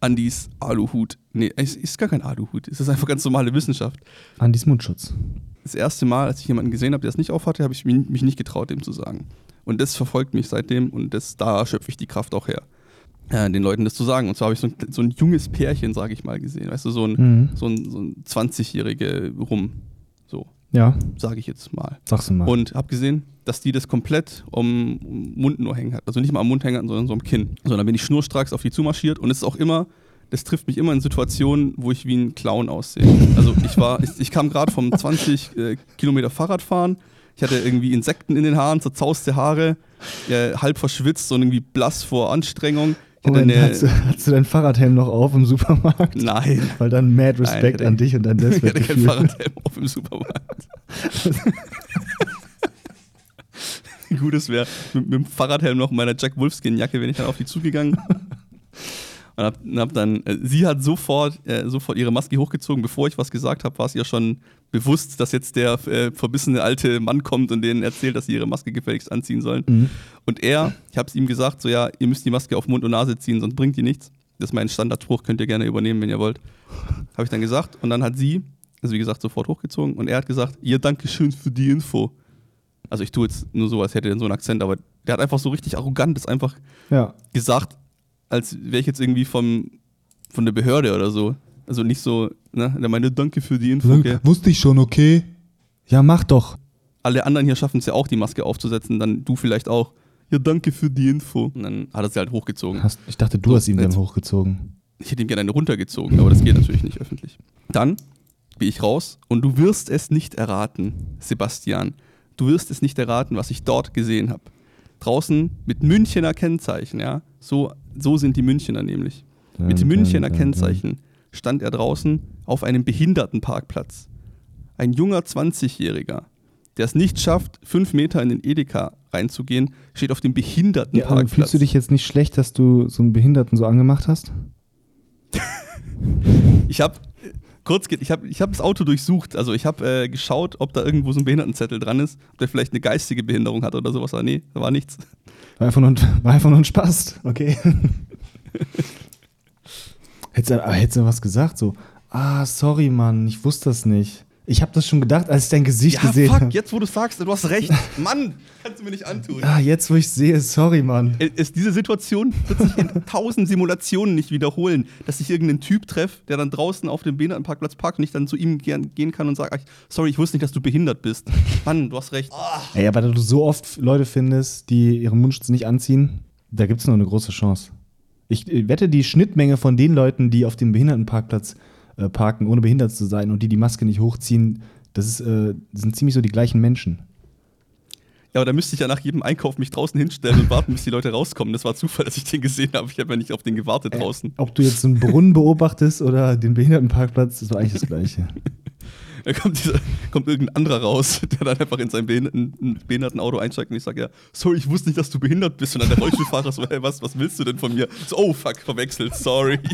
Andis Aluhut. Nee, es ist gar kein Aluhut. Es ist einfach ganz normale Wissenschaft. Andis Mundschutz. Das erste Mal, als ich jemanden gesehen habe, der es nicht aufhatte, habe ich mich mich nicht getraut, dem zu sagen. Und das verfolgt mich seitdem und das, da schöpfe ich die Kraft auch her, äh, den Leuten das zu sagen. Und zwar habe ich so ein, so ein junges Pärchen, sage ich mal, gesehen. Weißt du, so ein, Mhm. so ein, so ein 20-Jährige rum. So, Ja, sage ich jetzt mal. sag's mal. Und habe gesehen, dass die das komplett um, um Mund nur hängen hat. Also nicht mal am Mund hängen hatten, sondern so am Kinn. So, dann bin ich schnurstracks auf die zumarschiert und es ist auch immer, das trifft mich immer in Situationen, wo ich wie ein Clown aussehe. Also ich war, ich, ich kam gerade vom 20 äh, Kilometer Fahrradfahren. Ich hatte irgendwie Insekten in den Haaren, zerzauste Haare, äh, halb verschwitzt und irgendwie blass vor Anstrengung. Moment, eine, hast, du, hast du deinen Fahrradhelm noch auf im Supermarkt? nein, Weil dann mad Respekt Nein, an dich und dein ich hatte kein. Fahrradhelm auf im Supermarkt. Gutes wäre mit, mit dem Fahrradhelm noch in meiner Jack Wolfskin-Jacke, wenn ich dann auf die zugegangen. Und hab, hab dann, äh, sie hat sofort, äh, sofort ihre Maske hochgezogen. Bevor ich was gesagt habe, war es ihr schon bewusst, dass jetzt der äh, verbissene alte Mann kommt und denen erzählt, dass sie ihre Maske gefälligst anziehen sollen. Mhm. Und er, ich habe es ihm gesagt, so ja, ihr müsst die Maske auf Mund und Nase ziehen, sonst bringt die nichts. Das ist mein Standardspruch, könnt ihr gerne übernehmen, wenn ihr wollt. Habe ich dann gesagt. Und dann hat sie, also wie gesagt, sofort hochgezogen. Und er hat gesagt, ja, danke schön für die Info. Also ich tue jetzt nur so, als hätte er so einen Akzent, aber der hat einfach so richtig arrogant das einfach Ja. gesagt, als wäre ich jetzt irgendwie vom, von der Behörde oder so. Also nicht so, ne? Der meinte, danke für die Info. Gell? Wusste ich schon, okay? Ja, mach doch. Alle anderen hier schaffen es ja auch, die Maske aufzusetzen, dann du vielleicht auch. Ja, danke für die Info. Und dann hat er sie halt hochgezogen. Hast, ich dachte, du So, hast ihn dann hochgezogen. Ich hätte ihm gerne eine runtergezogen, aber das geht natürlich nicht öffentlich. Dann gehe ich raus und du wirst es nicht erraten, Sebastian. Du wirst es nicht erraten, was ich dort gesehen habe. Draußen mit Münchener Kennzeichen, ja. So, so sind die Münchener nämlich. Mit Dun, Münchener Kennzeichen stand er draußen auf einem Behindertenparkplatz. Ein junger 20-Jähriger, der es nicht schafft, fünf Meter in den Edeka reinzugehen, steht auf dem Ja, Behindertenparkplatz. fühlst du dich jetzt nicht schlecht, dass du so einen Behinderten so angemacht hast? Ich habe kurz, ge- ich habe ich hab das Auto durchsucht. Also ich habe äh, geschaut, ob da irgendwo so ein Behindertenzettel dran ist, ob der vielleicht eine geistige Behinderung hat oder sowas. Aber nee, da war nichts. War einfach nur, ein- war einfach nur ein Spaß, okay? hättest du was gesagt, so, ah, sorry, Mann, ich wusste das nicht. Ich habe das schon gedacht, als ich dein Gesicht gesehen fuck, habe. jetzt wo du sagst, du hast recht. Mann, kannst du mir nicht antun. Ah, jetzt, wo ich sehe, sorry, Mann. Äh, Es, diese Situation wird sich in tausend Simulationen nicht wiederholen, dass ich irgendeinen Typ treffe, der dann draußen auf dem Behindertenparkplatz parkt und ich dann zu ihm gehen kann und sage, sorry, ich wusste nicht, dass du behindert bist. Mann, du hast recht. Ey, aber da du so oft Leute findest, die ihren Mundschutz nicht anziehen, da gibt es noch eine große Chance. Ich äh, wette, die Schnittmenge von den Leuten, die auf dem Behindertenparkplatz äh, parken, ohne behindert zu sein und die die Maske nicht hochziehen, das ist, äh, sind ziemlich so die gleichen Menschen. Ja, aber da müsste ich ja nach jedem Einkauf mich draußen hinstellen und warten, bis die Leute rauskommen. Das war Zufall, dass ich den gesehen habe. Ich habe ja nicht auf den gewartet draußen. Ob du jetzt einen Brunnen beobachtest oder den Behindertenparkplatz, das war eigentlich das Gleiche. Da kommt, dieser, kommt irgendein anderer raus, der dann einfach in sein Behinderten, ein Behindertenauto einsteigt und ich sage, ja, sorry, ich wusste nicht, dass du behindert bist. Und dann der Rollstuhlfahrer so, hey, was, was willst du denn von mir? So, oh, fuck, verwechselt, sorry.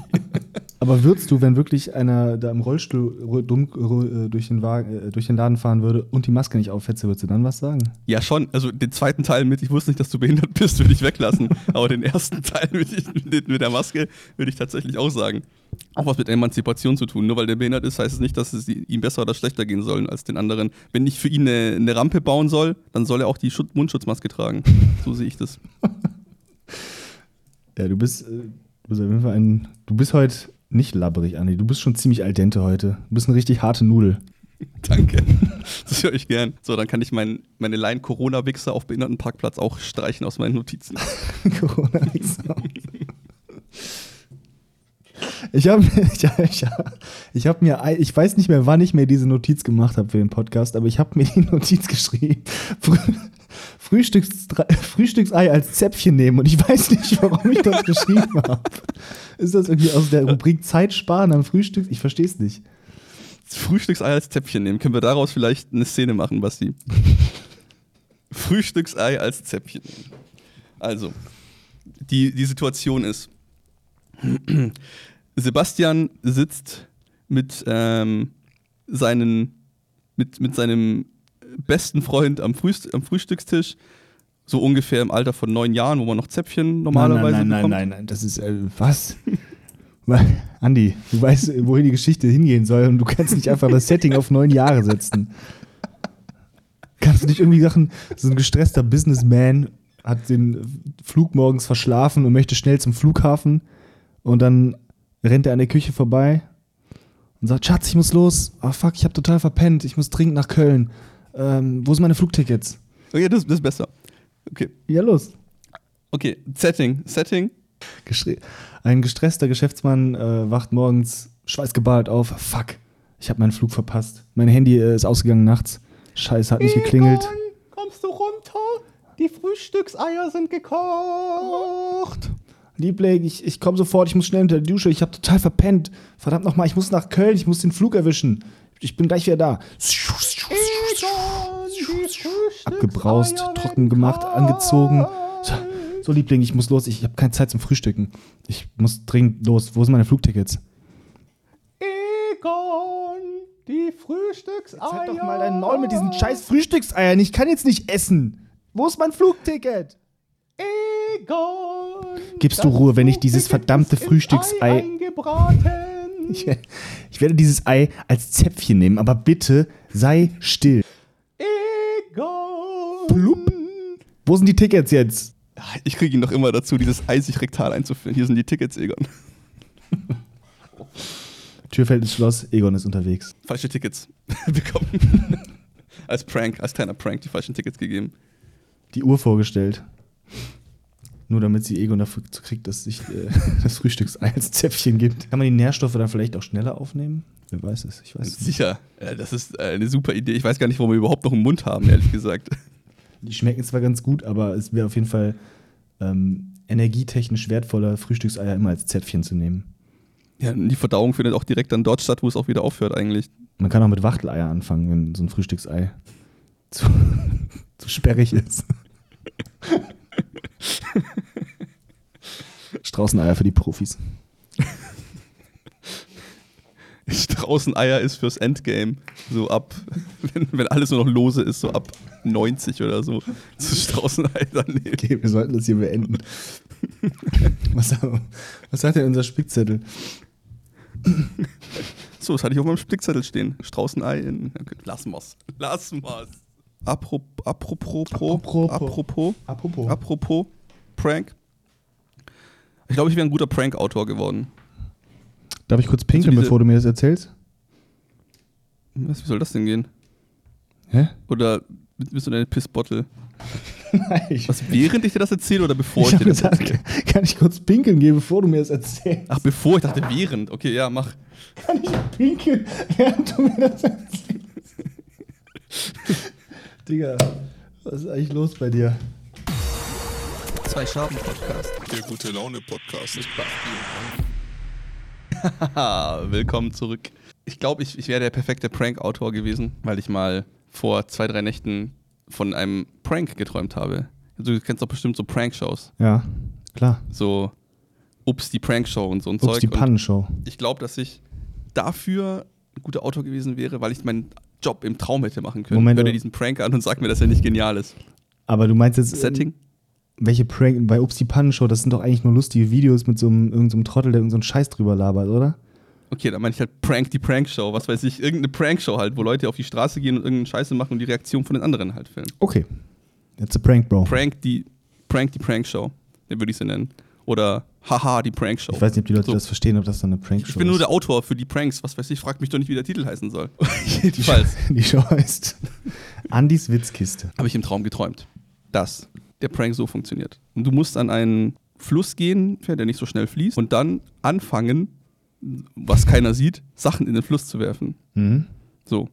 Aber würdest du, wenn wirklich einer da im Rollstuhl dumm, äh, durch, den Wagen, äh, durch den Laden fahren würde und die Maske nicht aufhetze, würdest du dann was sagen? Ja, schon. Also den zweiten Teil mit, ich wusste nicht, dass du behindert bist, würde ich weglassen. Aber den ersten Teil mit, mit der Maske würde ich tatsächlich auch sagen. Auch was mit Emanzipation zu tun. Nur weil der behindert ist, heißt es nicht, dass es ihm besser oder schlechter gehen soll als den anderen. Wenn ich für ihn eine, eine Rampe bauen soll, dann soll er auch die Schut Mundschutzmaske tragen. So sehe ich das. Ja, du bist, äh, du bist auf jeden Fall ein. Du bist heute nicht labberig, Andi. Du bist schon ziemlich al dente heute. Du bist eine richtig harte Nudel. Danke. Das höre ich gern. So, dann kann ich mein, meine Line Corona-Wichser auf Behindertenparkplatz auch streichen aus meinen Notizen. Corona nichts Ich habe ich, ich, ich hab mir, ich weiß nicht mehr, wann ich mir diese Notiz gemacht habe für den Podcast, aber ich habe mir die Notiz geschrieben. Früh, Frühstücks, Frühstücksei als Zäpfchen nehmen und ich weiß nicht, warum ich das geschrieben habe. Ist das irgendwie aus der Rubrik Zeit sparen am Frühstück? Ich verstehe es nicht. Frühstücksei als Zäpfchen nehmen. Können wir daraus vielleicht eine Szene machen, Basti? Frühstücksei als Zäpfchen nehmen. Also, die, die Situation ist, Sebastian sitzt mit, ähm, seinen, mit, mit seinem besten Freund am, Frühst am Frühstückstisch, so ungefähr im Alter von neun Jahren, wo man noch Zäpfchen normalerweise nein, nein, bekommt. nein, nein, nein, das ist, äh, was? Andi, du weißt, wohin die Geschichte hingehen soll und du kannst nicht einfach das Setting auf neun Jahre setzen. Kannst du nicht irgendwie sagen, so ein gestresster Businessman hat den Flug morgens verschlafen und möchte schnell zum Flughafen und dann rennt er an der Küche vorbei und sagt, Schatz, ich muss los. Ah fuck, ich habe total verpennt. Ich muss dringend nach Köln. Ähm, wo sind meine Flugtickets? Okay, das, das ist besser. Okay, Ja, los. okay, Setting, Setting. Gestre ein gestresster Geschäftsmann äh, wacht morgens schweißgebadet auf. Fuck, ich habe meinen Flug verpasst. Mein Handy äh, ist ausgegangen nachts. Scheiße, hat nicht geklingelt. kommst du runter? Die Frühstückseier sind gekocht. Liebling, ich, ich komme sofort, ich muss schnell unter die Dusche. Ich habe total verpennt. Verdammt nochmal, ich muss nach Köln, ich muss den Flug erwischen. Ich bin gleich wieder da. Abgebraust, trocken gemacht, angezogen. So, so Liebling, ich muss los. Ich habe keine Zeit zum Frühstücken. Ich muss dringend los. Wo sind meine Flugtickets? Egon, die Frühstückseier. Halt doch mal dein Maul mit diesen scheiß Frühstückseiern. Ich kann jetzt nicht essen. Wo ist mein Flugticket? Egon. Gibst du Ruhe, wenn ich dieses verdammte Frühstücksei. eingebraten. Ich, ich werde dieses Ei als Zäpfchen nehmen, aber bitte sei still. Egon. Plupp. Wo sind die Tickets jetzt? Ich kriege ihn doch immer dazu, dieses Ei sich rektal einzuführen. Hier sind die Tickets, Egon. Tür fällt ins Schloss, Egon ist unterwegs. Falsche Tickets bekommen. als Prank, als kleiner Prank die falschen Tickets gegeben. Die Uhr vorgestellt. Nur damit sie Egon dafür kriegt, dass sich äh, das Frühstücksei als Zäpfchen gibt. Kann man die Nährstoffe dann vielleicht auch schneller aufnehmen? Wer weiß es? Ich weiß es nicht. Sicher, ja, das ist eine super Idee. Ich weiß gar nicht, warum wir überhaupt noch einen Mund haben, ehrlich gesagt. Die schmecken zwar ganz gut, aber es wäre auf jeden Fall ähm, energietechnisch wertvoller, Frühstückseier immer als Zäpfchen zu nehmen. Ja, die Verdauung findet auch direkt dann dort statt, wo es auch wieder aufhört eigentlich. Man kann auch mit Wachteleier anfangen, wenn so ein Frühstücksei zu, zu sperrig ist. Straußeneier für die Profis. Straußeneier ist fürs Endgame. So ab, wenn, wenn alles nur noch lose ist, so ab 90 oder so. Das ist Straußenei daneben. Okay, wir sollten das hier beenden. Was, was sagt denn unser Spickzettel? So, das hatte ich auf meinem Spickzettel stehen. Straußenei in. Okay, lassen wir's. Lassen wir's. Apro, apropos, pro, Apropos. apropos, Apropos. apropos, Prank. Ich glaube, ich wäre ein guter Prank-Autor geworden. Darf ich kurz pinkeln, diese- bevor du mir das erzählst? Was, wie soll das denn gehen? Hä? Oder bist du deine Pissbottle? Nein, Was, während ich dir das erzähle oder bevor ich, ich dir das gesagt, erzähle? kann ich kurz pinkeln gehen, bevor du mir das erzählst? Ach, bevor? Ich dachte während. Okay, ja, mach. Kann ich pinkeln, während du mir das erzählst? Digga, was ist eigentlich los bei dir? Zwei Schaben Podcast. Der gute Laune Podcast. Haha, willkommen zurück. Ich glaube, ich, ich wäre der perfekte Prank-Autor gewesen, weil ich mal vor zwei, drei Nächten von einem Prank geträumt habe. Du kennst doch bestimmt so Prank-Shows. Ja, klar. So Ups, die Prank-Show und so ein Ups, Zeug. die Und Pannenshow. ich glaube, dass ich dafür ein guter Autor gewesen wäre, weil ich meinen Job im Traum hätte machen können. Moment, Hör diesen Prank an und sag mir, dass er nicht genial ist. Aber du meinst jetzt, Setting? welche Prank, bei Ups, die Pannenshow, das sind doch eigentlich nur lustige Videos mit so einem, irgendeinem Trottel, der irgendeinen so Scheiß drüber labert, oder? Okay, dann meine ich halt Prank die Prank-Show. Was weiß ich, irgendeine Prank-Show halt, wo Leute auf die Straße gehen und irgendeinen Scheiße machen und die Reaktion von den anderen halt filmen. Okay. That's a prank, Bro. Prank die Prank die Prank Show, den würde ich sie nennen. Oder Haha die Prank Show. Ich weiß nicht, ob die Leute So. das verstehen, ob das dann eine Prankshow Ich bin nur ist. der Autor für die Pranks. Was weiß ich, frag mich doch nicht, wie der Titel heißen soll. Die Show, Jedenfalls die Show heißt Andys Witzkiste. habe ich im Traum geträumt, dass der Prank so funktioniert. Und du musst an einen Fluss gehen, der nicht so schnell fließt, und dann anfangen, was keiner sieht, Sachen in den Fluss zu werfen. Mhm. So.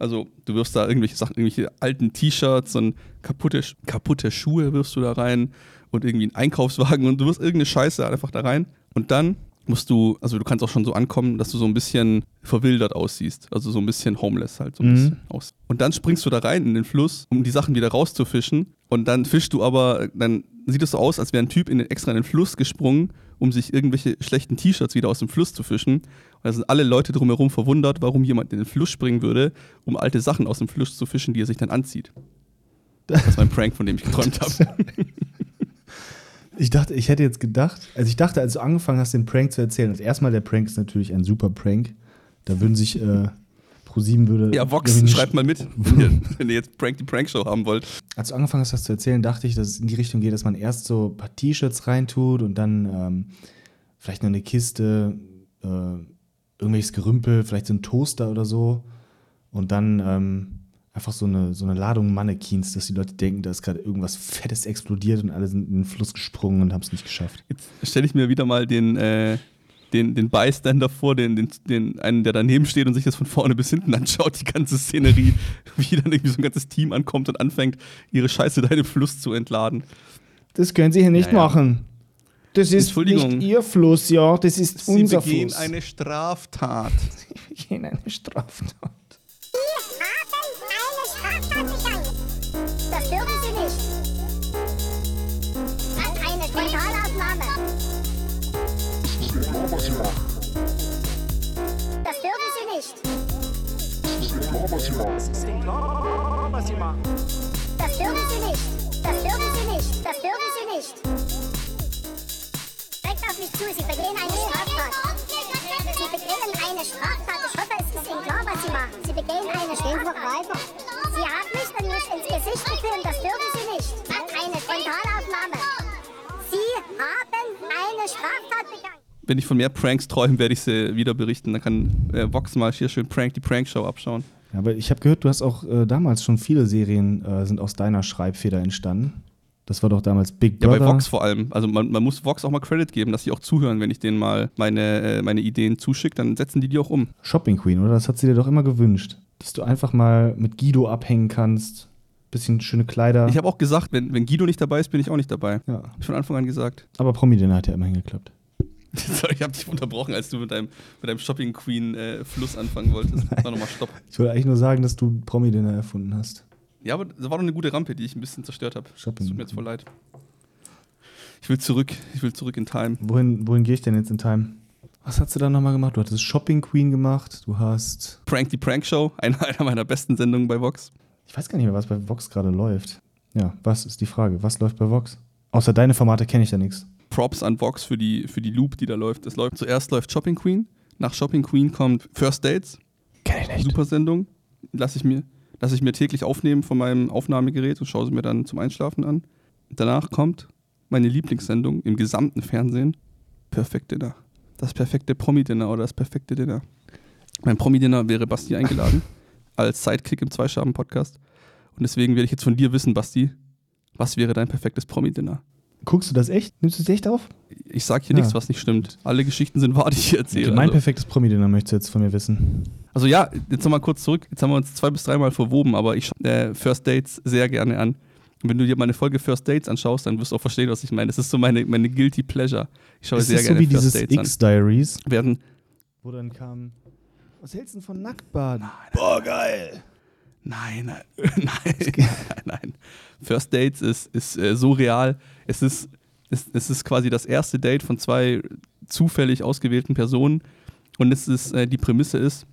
Also, du wirfst da irgendwelche Sachen, irgendwelche alten T-Shirts und kaputte, kaputte Schuhe wirfst du da rein und irgendwie einen Einkaufswagen und du wirst irgendeine Scheiße einfach da rein. Und dann musst du, also du kannst auch schon so ankommen, dass du so ein bisschen verwildert aussiehst. Also so ein bisschen homeless halt so ein Mhm. bisschen aus. Und dann springst du da rein in den Fluss, um die Sachen wieder rauszufischen. Und dann fischst du aber, dann sieht es so aus, als wäre ein Typ in den, extra in den Fluss gesprungen, um sich irgendwelche schlechten T-Shirts wieder aus dem Fluss zu fischen. Und da sind alle Leute drumherum verwundert, warum jemand in den Fluss springen würde, um alte Sachen aus dem Fluss zu fischen, die er sich dann anzieht. Das war ein Prank, von dem ich geträumt habe. Ich dachte, ich hätte jetzt gedacht, also ich dachte, als du angefangen hast, den Prank zu erzählen, also erstmal der Prank ist natürlich ein super Prank. Da würden sich äh, Pro7 würde. Ja, Vox, schreibt mal mit, wenn ihr, wenn ihr jetzt Prank die Prank-Show haben wollt. Als du angefangen hast, das zu erzählen, dachte ich, dass es in die Richtung geht, dass man erst so ein paar T-Shirts reintut und dann ähm, vielleicht noch eine Kiste, äh, irgendwelches Gerümpel, vielleicht so ein Toaster oder so. Und dann ähm, einfach so eine, so eine Ladung Mannequins, dass die Leute denken, da ist gerade irgendwas Fettes explodiert und alle sind in den Fluss gesprungen und haben es nicht geschafft. Jetzt stelle ich mir wieder mal den, äh, den, den Bystander vor, den, den, den einen, der daneben steht und sich das von vorne bis hinten anschaut, die ganze Szenerie, wie dann irgendwie so ein ganzes Team ankommt und anfängt, ihre Scheiße da in den Fluss zu entladen. Das können Sie hier nicht Ja, ja. machen. Das ist nicht Ihr Fluss, ja, das ist Sie unser begehen Fluss. eine Straftat. Wir begehen eine Straftat. haben eine Straftat. Das dürfen Sie nicht. An eine Frontalaufnahme. Das dürfen Sie nicht. Das dürfen Sie nicht. Das dürfen Sie nicht. Das dürfen Sie nicht. Direkt auf mich zu. Sie begehen eine Straftat. Sie begehen eine Straftat. Ich hoffe, es ist Ihnen klar, was Sie machen. Sie begehen eine Straftat. Sie haben mich dann nicht ins Gesicht gefilmt. Das dürfen Sie nicht. An eine Frontalaufnahme. Sie haben eine Straftat begangen. Wenn ich von mehr Pranks träume, werde ich sie wieder berichten. Dann kann äh, Vox mal hier schön Prank die Prank-Show abschauen. Ja, aber ich habe gehört, du hast auch äh, damals schon viele Serien äh, sind aus deiner Schreibfeder entstanden. Das war doch damals Big Ja, Brother. bei Vox vor allem. Also man, man muss Vox auch mal Credit geben, dass sie auch zuhören, wenn ich denen mal meine, äh, meine Ideen zuschicke, dann setzen die die auch um. Shopping Queen, oder? Das hat sie dir doch immer gewünscht. Dass du einfach mal mit Guido abhängen kannst. Bisschen schöne Kleider. Ich habe auch gesagt, wenn, wenn Guido nicht dabei ist, bin ich auch nicht dabei. ja. Hab ich von Anfang an gesagt. Aber Promi-Dinner hat ja immerhin geklappt. Sorry, ich habe dich unterbrochen, als du mit deinem, mit deinem Shopping Queen äh, Fluss anfangen wolltest. Sag nochmal Stopp. Ich wollte eigentlich nur sagen, dass du Promi-Dinner erfunden hast. Ja, aber das war doch eine gute Rampe, die ich ein bisschen zerstört habe. Shopping. Tut mir jetzt voll leid. Ich will zurück, ich will zurück in Time. Wohin, wohin gehe ich denn jetzt in Time? Was hast du da nochmal gemacht? Du hattest Shopping Queen gemacht. Du hast. Prank die Prank Show, eine, einer meiner besten Sendungen bei Vox. Ich weiß gar nicht mehr, was bei Vox gerade läuft. Ja, was ist die Frage? Was läuft bei Vox? Außer deine Formate kenne ich da nichts. Props an Vox für die, für die Loop, die da läuft. Es läuft. Zuerst läuft Shopping Queen, nach Shopping Queen kommt First Dates, Kenne ich super Sendung. Lasse ich, mir, lass ich mir täglich aufnehmen von meinem Aufnahmegerät und schaue sie mir dann zum Einschlafen an. Danach kommt meine Lieblingssendung im gesamten Fernsehen, Perfect Dinner. Das perfekte Promi-Dinner oder das perfekte Dinner. Mein Promi-Dinner wäre Basti eingeladen, als Sidekick im Zweischaben-Podcast. Und deswegen werde ich jetzt von dir wissen, Basti, was wäre dein perfektes Promi-Dinner? Guckst du das echt? Nimmst du es echt auf? Ich sage hier Ja. nichts, was nicht stimmt. Alle Geschichten sind wahr, die ich hier erzähle. mein also. perfektes Promi-Dinner möchtest du jetzt von mir wissen. Also ja, jetzt nochmal kurz zurück. Jetzt haben wir uns zwei bis dreimal verwoben, aber ich schaue äh, First Dates sehr gerne an. Und wenn du dir meine Folge First Dates anschaust, dann wirst du auch verstehen, was ich meine. Das ist so meine, meine Guilty Pleasure. Ich schaue Es sehr ist so gerne wie First dieses Dates an. X-Diaries, Werden, wo dann kam. Was hältst du denn von Nacktbaden? Boah, geil! nein, nein, nein, nein, nein. First Dates ist, ist äh, so real. Es ist, es, es ist quasi das erste Date von zwei zufällig ausgewählten Personen. Und es ist, äh, die Prämisse ist,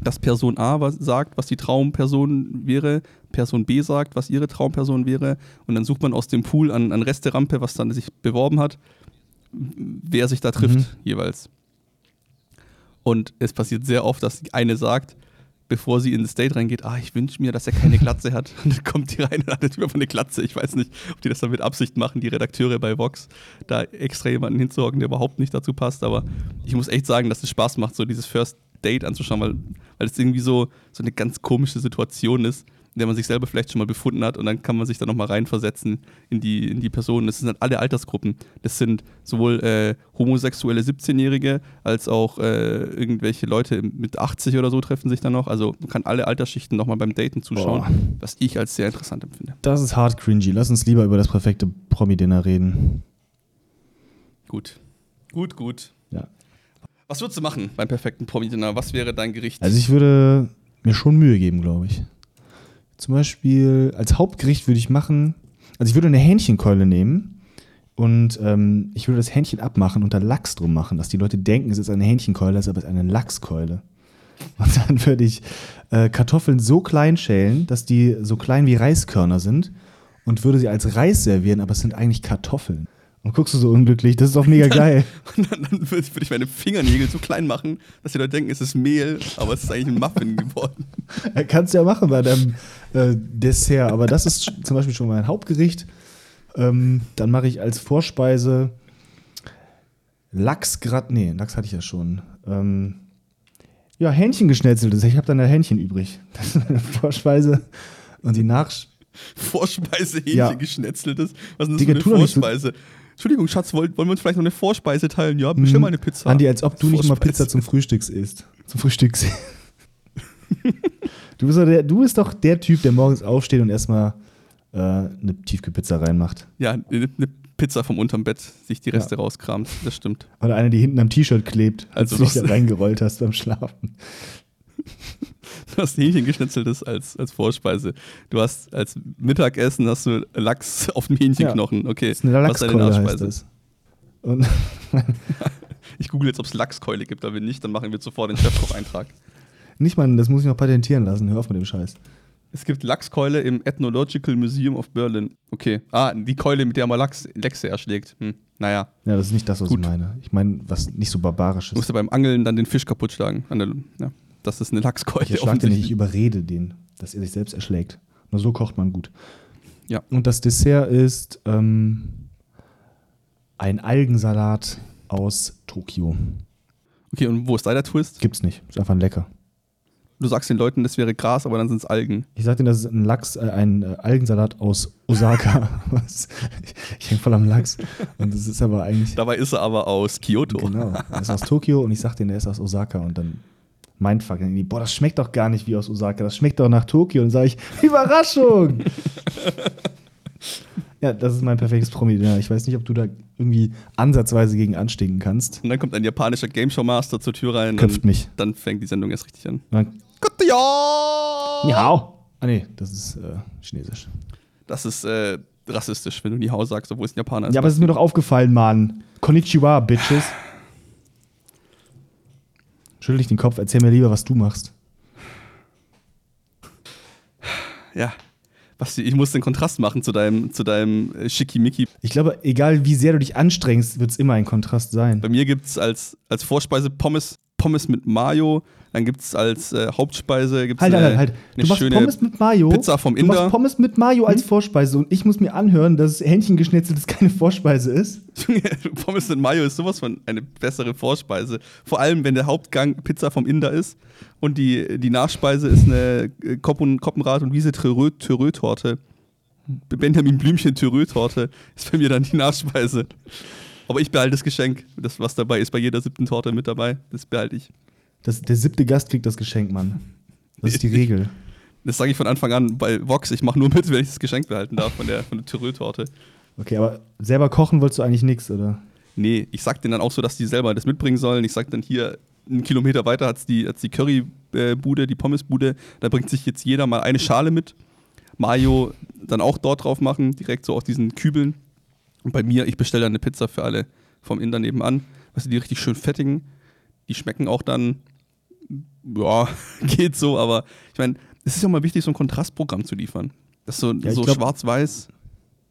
dass Person A was sagt, was die Traumperson wäre, Person B sagt, was ihre Traumperson wäre, und dann sucht man aus dem Pool an, an Resterampe, was dann sich beworben hat, wer sich da trifft Mhm. jeweils. Und es passiert sehr oft, dass eine sagt, bevor sie in das Date reingeht, ah, ich wünsche mir, dass er keine Glatze hat. Und dann kommt die rein und hat Typ einfach eine Glatze. Ich weiß nicht, ob die das dann mit Absicht machen, die Redakteure bei Vox, da extra jemanden hinzuhocken, der überhaupt nicht dazu passt. Aber ich muss echt sagen, dass es Spaß macht, so dieses First Date anzuschauen, weil, weil es irgendwie so, so eine ganz komische Situation ist, in der man sich selber vielleicht schon mal befunden hat und dann kann man sich da nochmal reinversetzen in die, in die Personen. Das sind halt alle Altersgruppen. Das sind sowohl äh, homosexuelle 17-Jährige als auch äh, irgendwelche Leute mit 80 oder so treffen sich dann noch. Also man kann alle Altersschichten nochmal beim Daten zuschauen, Boah. was ich als sehr interessant empfinde. Das ist hart cringy. Lass uns lieber über das perfekte Promi-Dinner reden. Gut. Gut, gut. Ja. Was würdest du machen beim perfekten Promi-Dinner? Was wäre dein Gericht? Also ich würde mir schon Mühe geben, glaube ich. Zum Beispiel als Hauptgericht würde ich machen, also ich würde eine Hähnchenkeule nehmen und ähm, ich würde das Hähnchen abmachen und da Lachs drum machen, dass die Leute denken, es ist eine Hähnchenkeule, es ist aber eine Lachskeule. Und dann würde ich äh, Kartoffeln so klein schälen, dass die so klein wie Reiskörner sind und würde sie als Reis servieren, aber es sind eigentlich Kartoffeln. Und guckst du so unglücklich, das ist doch mega geil. Und dann, dann würde ich meine Fingernägel so klein machen, dass die Leute denken, es ist Mehl, aber es ist eigentlich ein Muffin geworden. Kannst du ja machen bei deinem äh, Dessert, aber das ist zum Beispiel schon mein Hauptgericht. Ähm, dann mache ich als Vorspeise Lachs grad, nee, Lachs hatte ich ja schon. Ähm, ja, Hähnchen geschnetzeltes. Ich habe dann ja Hähnchen übrig. Das ist meine Vorspeise. Und die Nachspeise. Vorspeise, Hähnchen Ja. geschnetzeltes. Was ist denn Digga, das tu für eine nicht so- Vorspeise? Entschuldigung, Schatz, wollen, wollen wir uns vielleicht noch eine Vorspeise teilen? Ja, bestell mal eine Pizza. Andi, als ob du nicht mal Vorspeise. Pizza zum Frühstück isst. Zum Frühstück. du, bist doch der, du bist doch der Typ, der morgens aufsteht und erstmal äh, eine Tiefkühlpizza reinmacht. Ja, eine, eine Pizza vom unterm Bett, sich die Reste rauskramt. Das stimmt. Oder eine, die hinten am T-Shirt klebt, als Also du dich da reingerollt hast beim Schlafen. Du hast Hähnchen geschnetzeltes als, als Vorspeise. Du hast als Mittagessen hast du Lachs auf dem Hähnchenknochen. Okay, Das ist eine was ist deine Nachspeise? Ich google jetzt, ob es Lachskeule gibt, aber wenn nicht, dann machen wir sofort den Chefkoch-Eintrag. nicht mal, das muss ich noch patentieren lassen. Hör auf mit dem Scheiß. Es gibt Lachskeule im Ethnological Museum of Berlin. Okay. Ah, die Keule, mit der man Lachs, Lechse erschlägt. Hm. Naja. Ja, das ist nicht das, was Gut. ich meine. Ich meine, was nicht so barbarisches. Du musst ja beim Angeln dann den Fisch kaputt schlagen. Ja. Das ist eine Lachskeule. Ich erschlag den nicht, ich überrede den, dass er sich selbst erschlägt. Nur so kocht man gut. Ja. Und das Dessert ist ähm, ein Algensalat aus Tokio. Okay, und wo ist da der Twist? Gibt's nicht. Ist einfach lecker. Du sagst den Leuten, das wäre Gras, aber dann sind es Algen. Ich sag dir, das ist ein Lachs, äh, ein äh, Algensalat aus Osaka. Was? ich häng voll am Lachs. Und das ist aber eigentlich. Dabei ist er aber aus Kyoto. Genau. Er ist aus Tokio und ich sag denen, der ist aus Osaka und dann Mindfuck. Dann die, boah, das schmeckt doch gar nicht wie aus Osaka, das schmeckt doch nach Tokio. Und sage ich, Überraschung! ja, das ist mein perfektes promi -Dinner. Ich weiß nicht, ob du da irgendwie ansatzweise gegen anstinken kannst. Und dann kommt ein japanischer Game Show Master zur Tür rein. Köpft und mich. Dann fängt die Sendung erst richtig an. Gute ja! ja. Ah nee, das ist äh, chinesisch. Das ist äh, rassistisch, wenn du Nihao sagst, obwohl es ein Japaner ist. Ja, aber es ist mir doch aufgefallen, Mann. Konnichiwa, Bitches. Schüttel dich den Kopf, erzähl mir lieber, was du machst. ja. Basti, ich muss den Kontrast machen zu deinem, zu deinem äh, Schickimicki. Ich glaube, egal wie sehr du dich anstrengst, wird es immer ein Kontrast sein. Bei mir gibt es als, als Vorspeise Pommes, Pommes mit Mayo. Dann gibt es als äh, Hauptspeise gibt's Halt, eine, halt, halt. Du machst schöne Pommes mit Mayo. Pizza vom Du Inder. machst Pommes mit Mayo als Vorspeise und ich muss mir anhören, dass Hähnchen geschnetzeltes keine Vorspeise ist. Pommes mit Mayo ist sowas von eine bessere Vorspeise. Vor allem, wenn der Hauptgang Pizza vom Inder ist und die, die Nachspeise ist eine äh, Koppen, Koppenrad und Wiese Thürö-Torte. Benjamin Blümchen Thürö-Torte ist bei mir dann die Nachspeise. Aber ich behalte das Geschenk. Das, was dabei ist, bei jeder siebten Torte mit dabei. Das behalte ich. Das, der siebte Gast kriegt das Geschenk, Mann. Das ist die Regel. Das sage ich von Anfang an bei Vox. Ich mache nur mit, wenn ich das Geschenk behalten darf von der, von der Thürö-Torte. Okay, aber selber kochen wolltest du eigentlich nichts, oder? Nee, ich sag denen dann auch so, dass die selber das mitbringen sollen. Ich sag dann hier, einen Kilometer weiter hat's die, hat's die Currybude, die Pommesbude. Da bringt sich jetzt jeder mal eine Schale mit. Mayo dann auch dort drauf machen, direkt so aus diesen Kübeln. Und bei mir, ich bestelle dann eine Pizza für alle vom Inder nebenan. Was die richtig schön fettigen. Die schmecken auch dann, ja, geht so, aber ich meine, es ist ja mal wichtig, so ein Kontrastprogramm zu liefern. Das ist so, ich so schwarz-weiß,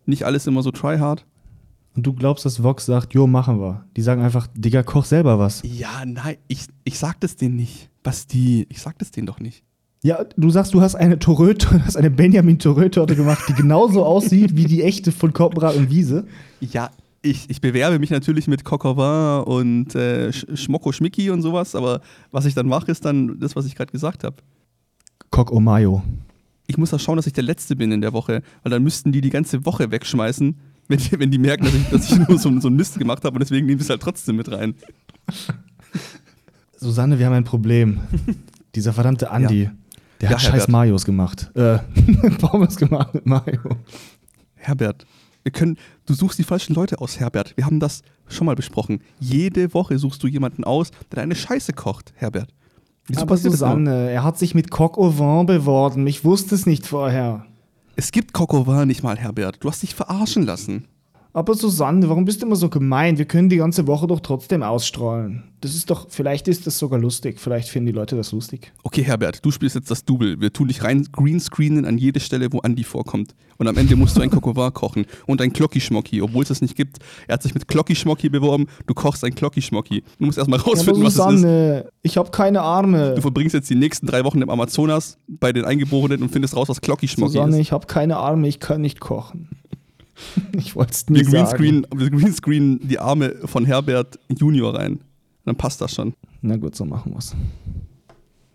nicht alles immer so tryhard. Und du glaubst, dass Vox sagt, jo, machen wir. Die sagen einfach, Digga, koch selber was. Ja, nein, ich, ich sag das denen nicht. Basti, ich sag das denen doch nicht. Ja, du sagst, du hast eine Torö, du hast eine Benjamin Torö-Torte gemacht, die genauso aussieht wie die echte von Koppenrad und Wiese. Ja, ich, ich bewerbe mich natürlich mit Coq au vin und äh, Sch- Schmocko Schmicki und sowas, aber was ich dann mache, ist dann das, was ich gerade gesagt habe. Coq Mayo. Ich muss auch schauen, dass ich der Letzte bin in der Woche, weil dann müssten die die ganze Woche wegschmeißen, wenn die, wenn die merken, dass ich, dass ich nur so, so einen Mist gemacht habe und deswegen nehmen sie es halt trotzdem mit rein. Susanne, wir haben ein Problem. Dieser verdammte Andi, der Ja, hat scheiß Herbert. Marios gemacht. Äh, Pommes gemacht mit Mayo. Herbert, Wir können, du suchst die falschen Leute aus, Herbert. Wir haben das schon mal besprochen. Jede Woche suchst du jemanden aus, der deine Scheiße kocht, Herbert. Wieso Aber passiert das immer? Susanne, er hat sich mit Coq au vin beworben. Ich wusste es nicht vorher. Es gibt Coq au vin nicht mal, Herbert. Du hast dich verarschen lassen. Aber Susanne, warum bist du immer so gemein? Wir können die ganze Woche doch trotzdem ausstrahlen. Das ist doch, vielleicht ist das sogar lustig. Vielleicht finden die Leute das lustig. Okay, Herbert, du spielst jetzt das Double. Wir tun dich rein greenscreenen an jede Stelle, wo Andi vorkommt. Und am Ende musst du ein vin kochen und ein Glocki-Schmocki, obwohl es das nicht gibt. Er hat sich mit Glocki-Schmocki beworben. Du kochst ein Glocki-Schmocki. Du musst erstmal rausfinden, was es ist. Susanne, ich habe keine Arme. Du verbringst jetzt die nächsten drei Wochen im Amazonas bei den Eingeborenen und findest raus, was Glocki-Schmocki Susanne, ist. ich habe keine Arme, ich kann nicht kochen. Ich wollte es nie Wir sagen. greenscreen, wir greenscreen die Arme von Herbert Junior rein. Dann passt das schon. Na gut, so machen wir's.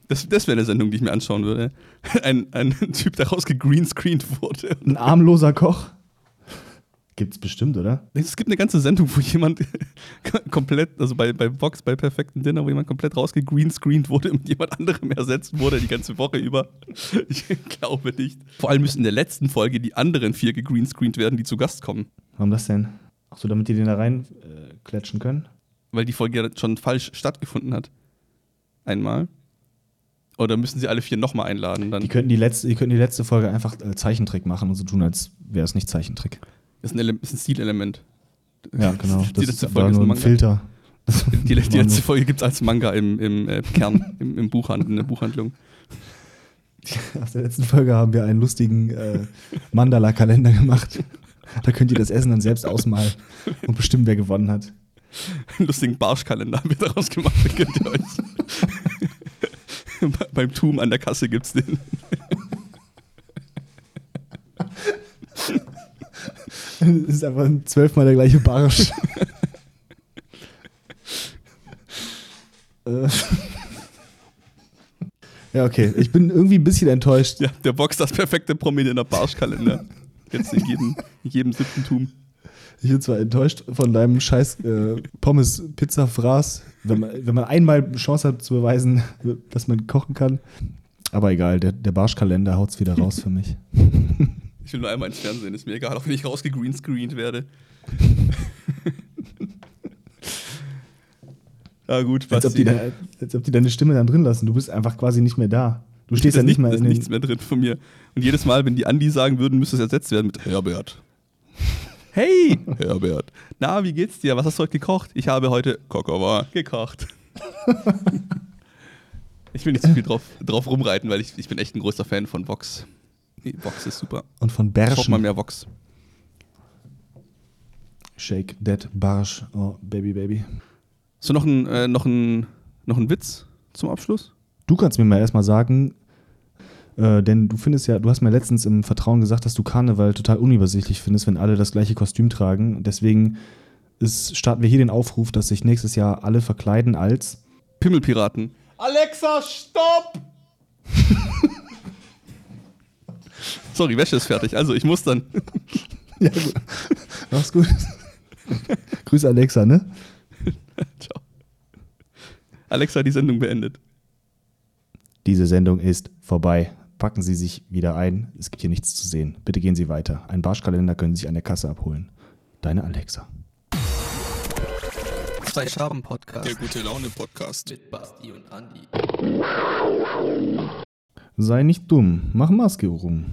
Das, das wäre eine Sendung, die ich mir anschauen würde. Ein, ein Typ, der rausgegreenscreent wurde. Ein armloser Koch? Gibt's bestimmt, oder? Es gibt eine ganze Sendung, wo jemand komplett, also bei, bei Vox, bei Perfekten Dinner, wo jemand komplett rausgegreenscreent wurde und jemand anderem ersetzt wurde die ganze Woche über. Ich glaube nicht. Vor allem müssen in der letzten Folge die anderen vier gegreenscreent werden, die zu Gast kommen. Warum das denn? Ach so, damit die den da rein äh, klatschen können? Weil die Folge ja schon falsch stattgefunden hat. Einmal. Oder müssen sie alle vier nochmal einladen? Dann Die könnten die letzte, die könnten die letzte Folge einfach äh, Zeichentrick machen und so tun, als wäre es nicht Zeichentrick. Ist ein, Ele ist ein Stilelement. Ja, genau. Die Das letzte ist Folge ist ein Manga. Filter. Die, die war letzte Folge gibt es als Manga im, im äh, Kern, im, im Buchhandel, in der Buchhandlung. Aus der letzten Folge haben wir einen lustigen äh, Mandala-Kalender gemacht. Da könnt ihr das Essen dann selbst ausmalen und bestimmen, wer gewonnen hat. Einen lustigen Barschkalender haben wir daraus gemacht, den könnt ihr euch. Be- Beim Tum an der Kasse gibt's den. Das ist einfach zwölfmal der gleiche Barsch. Äh. ja, okay. Ich bin irgendwie ein bisschen enttäuscht. Ja, der Box das perfekte prominenter Barschkalender. Jetzt in jedem, in jedem siebten Tum. Ich bin zwar enttäuscht von deinem scheiß äh, Pommes-Pizza-Fraß, wenn man, wenn man einmal Chance hat zu beweisen, dass man kochen kann. Aber egal, der, der Barschkalender haut's wieder raus für mich. Ich will nur einmal ins Fernsehen, ist mir egal, auch wenn ich rausgegreenscreent werde. ja, gut, Als ob, die da, als ob die deine Stimme dann drin lassen. Du bist einfach quasi nicht mehr da. Du stehst Da ja nicht mehr da in ist nichts mehr drin von mir. Und jedes Mal, wenn die Andi sagen würden, müsste es ersetzt werden mit Herbert. Hey, Herbert. Na, wie geht's dir? Was hast du heute gekocht? Ich habe heute Kokova gekocht. ich will nicht zu viel drauf, drauf rumreiten, weil ich, ich bin echt ein großer Fan von Vox. Nee, Vox ist super. Und von Ich brauch mal mehr Vox. Shake that Barsch. Oh, Baby, Baby. Hast du noch einen äh, noch ein, noch einen Witz zum Abschluss? Du kannst mir mal erstmal sagen, äh, denn du findest ja, du hast mir letztens im Vertrauen gesagt, dass du Karneval total unübersichtlich findest, wenn alle das gleiche Kostüm tragen. Deswegen ist, starten wir hier den Aufruf, dass sich nächstes Jahr alle verkleiden als. Pimmelpiraten. Alexa, stopp! Sorry, Wäsche ist fertig. Also, ich muss dann. Ja, gut. Mach's gut. Grüße Alexa, ne? Ciao. Alexa, die Sendung beendet. Diese Sendung ist vorbei. Packen Sie sich wieder ein. Es gibt hier nichts zu sehen. Bitte gehen Sie weiter. Einen Barschkalender können Sie sich an der Kasse abholen. Deine Alexa. Zwei Schaben Podcast Der gute Laune Podcast. mit Basti und Andi. Sei nicht dumm. Mach Maske rum.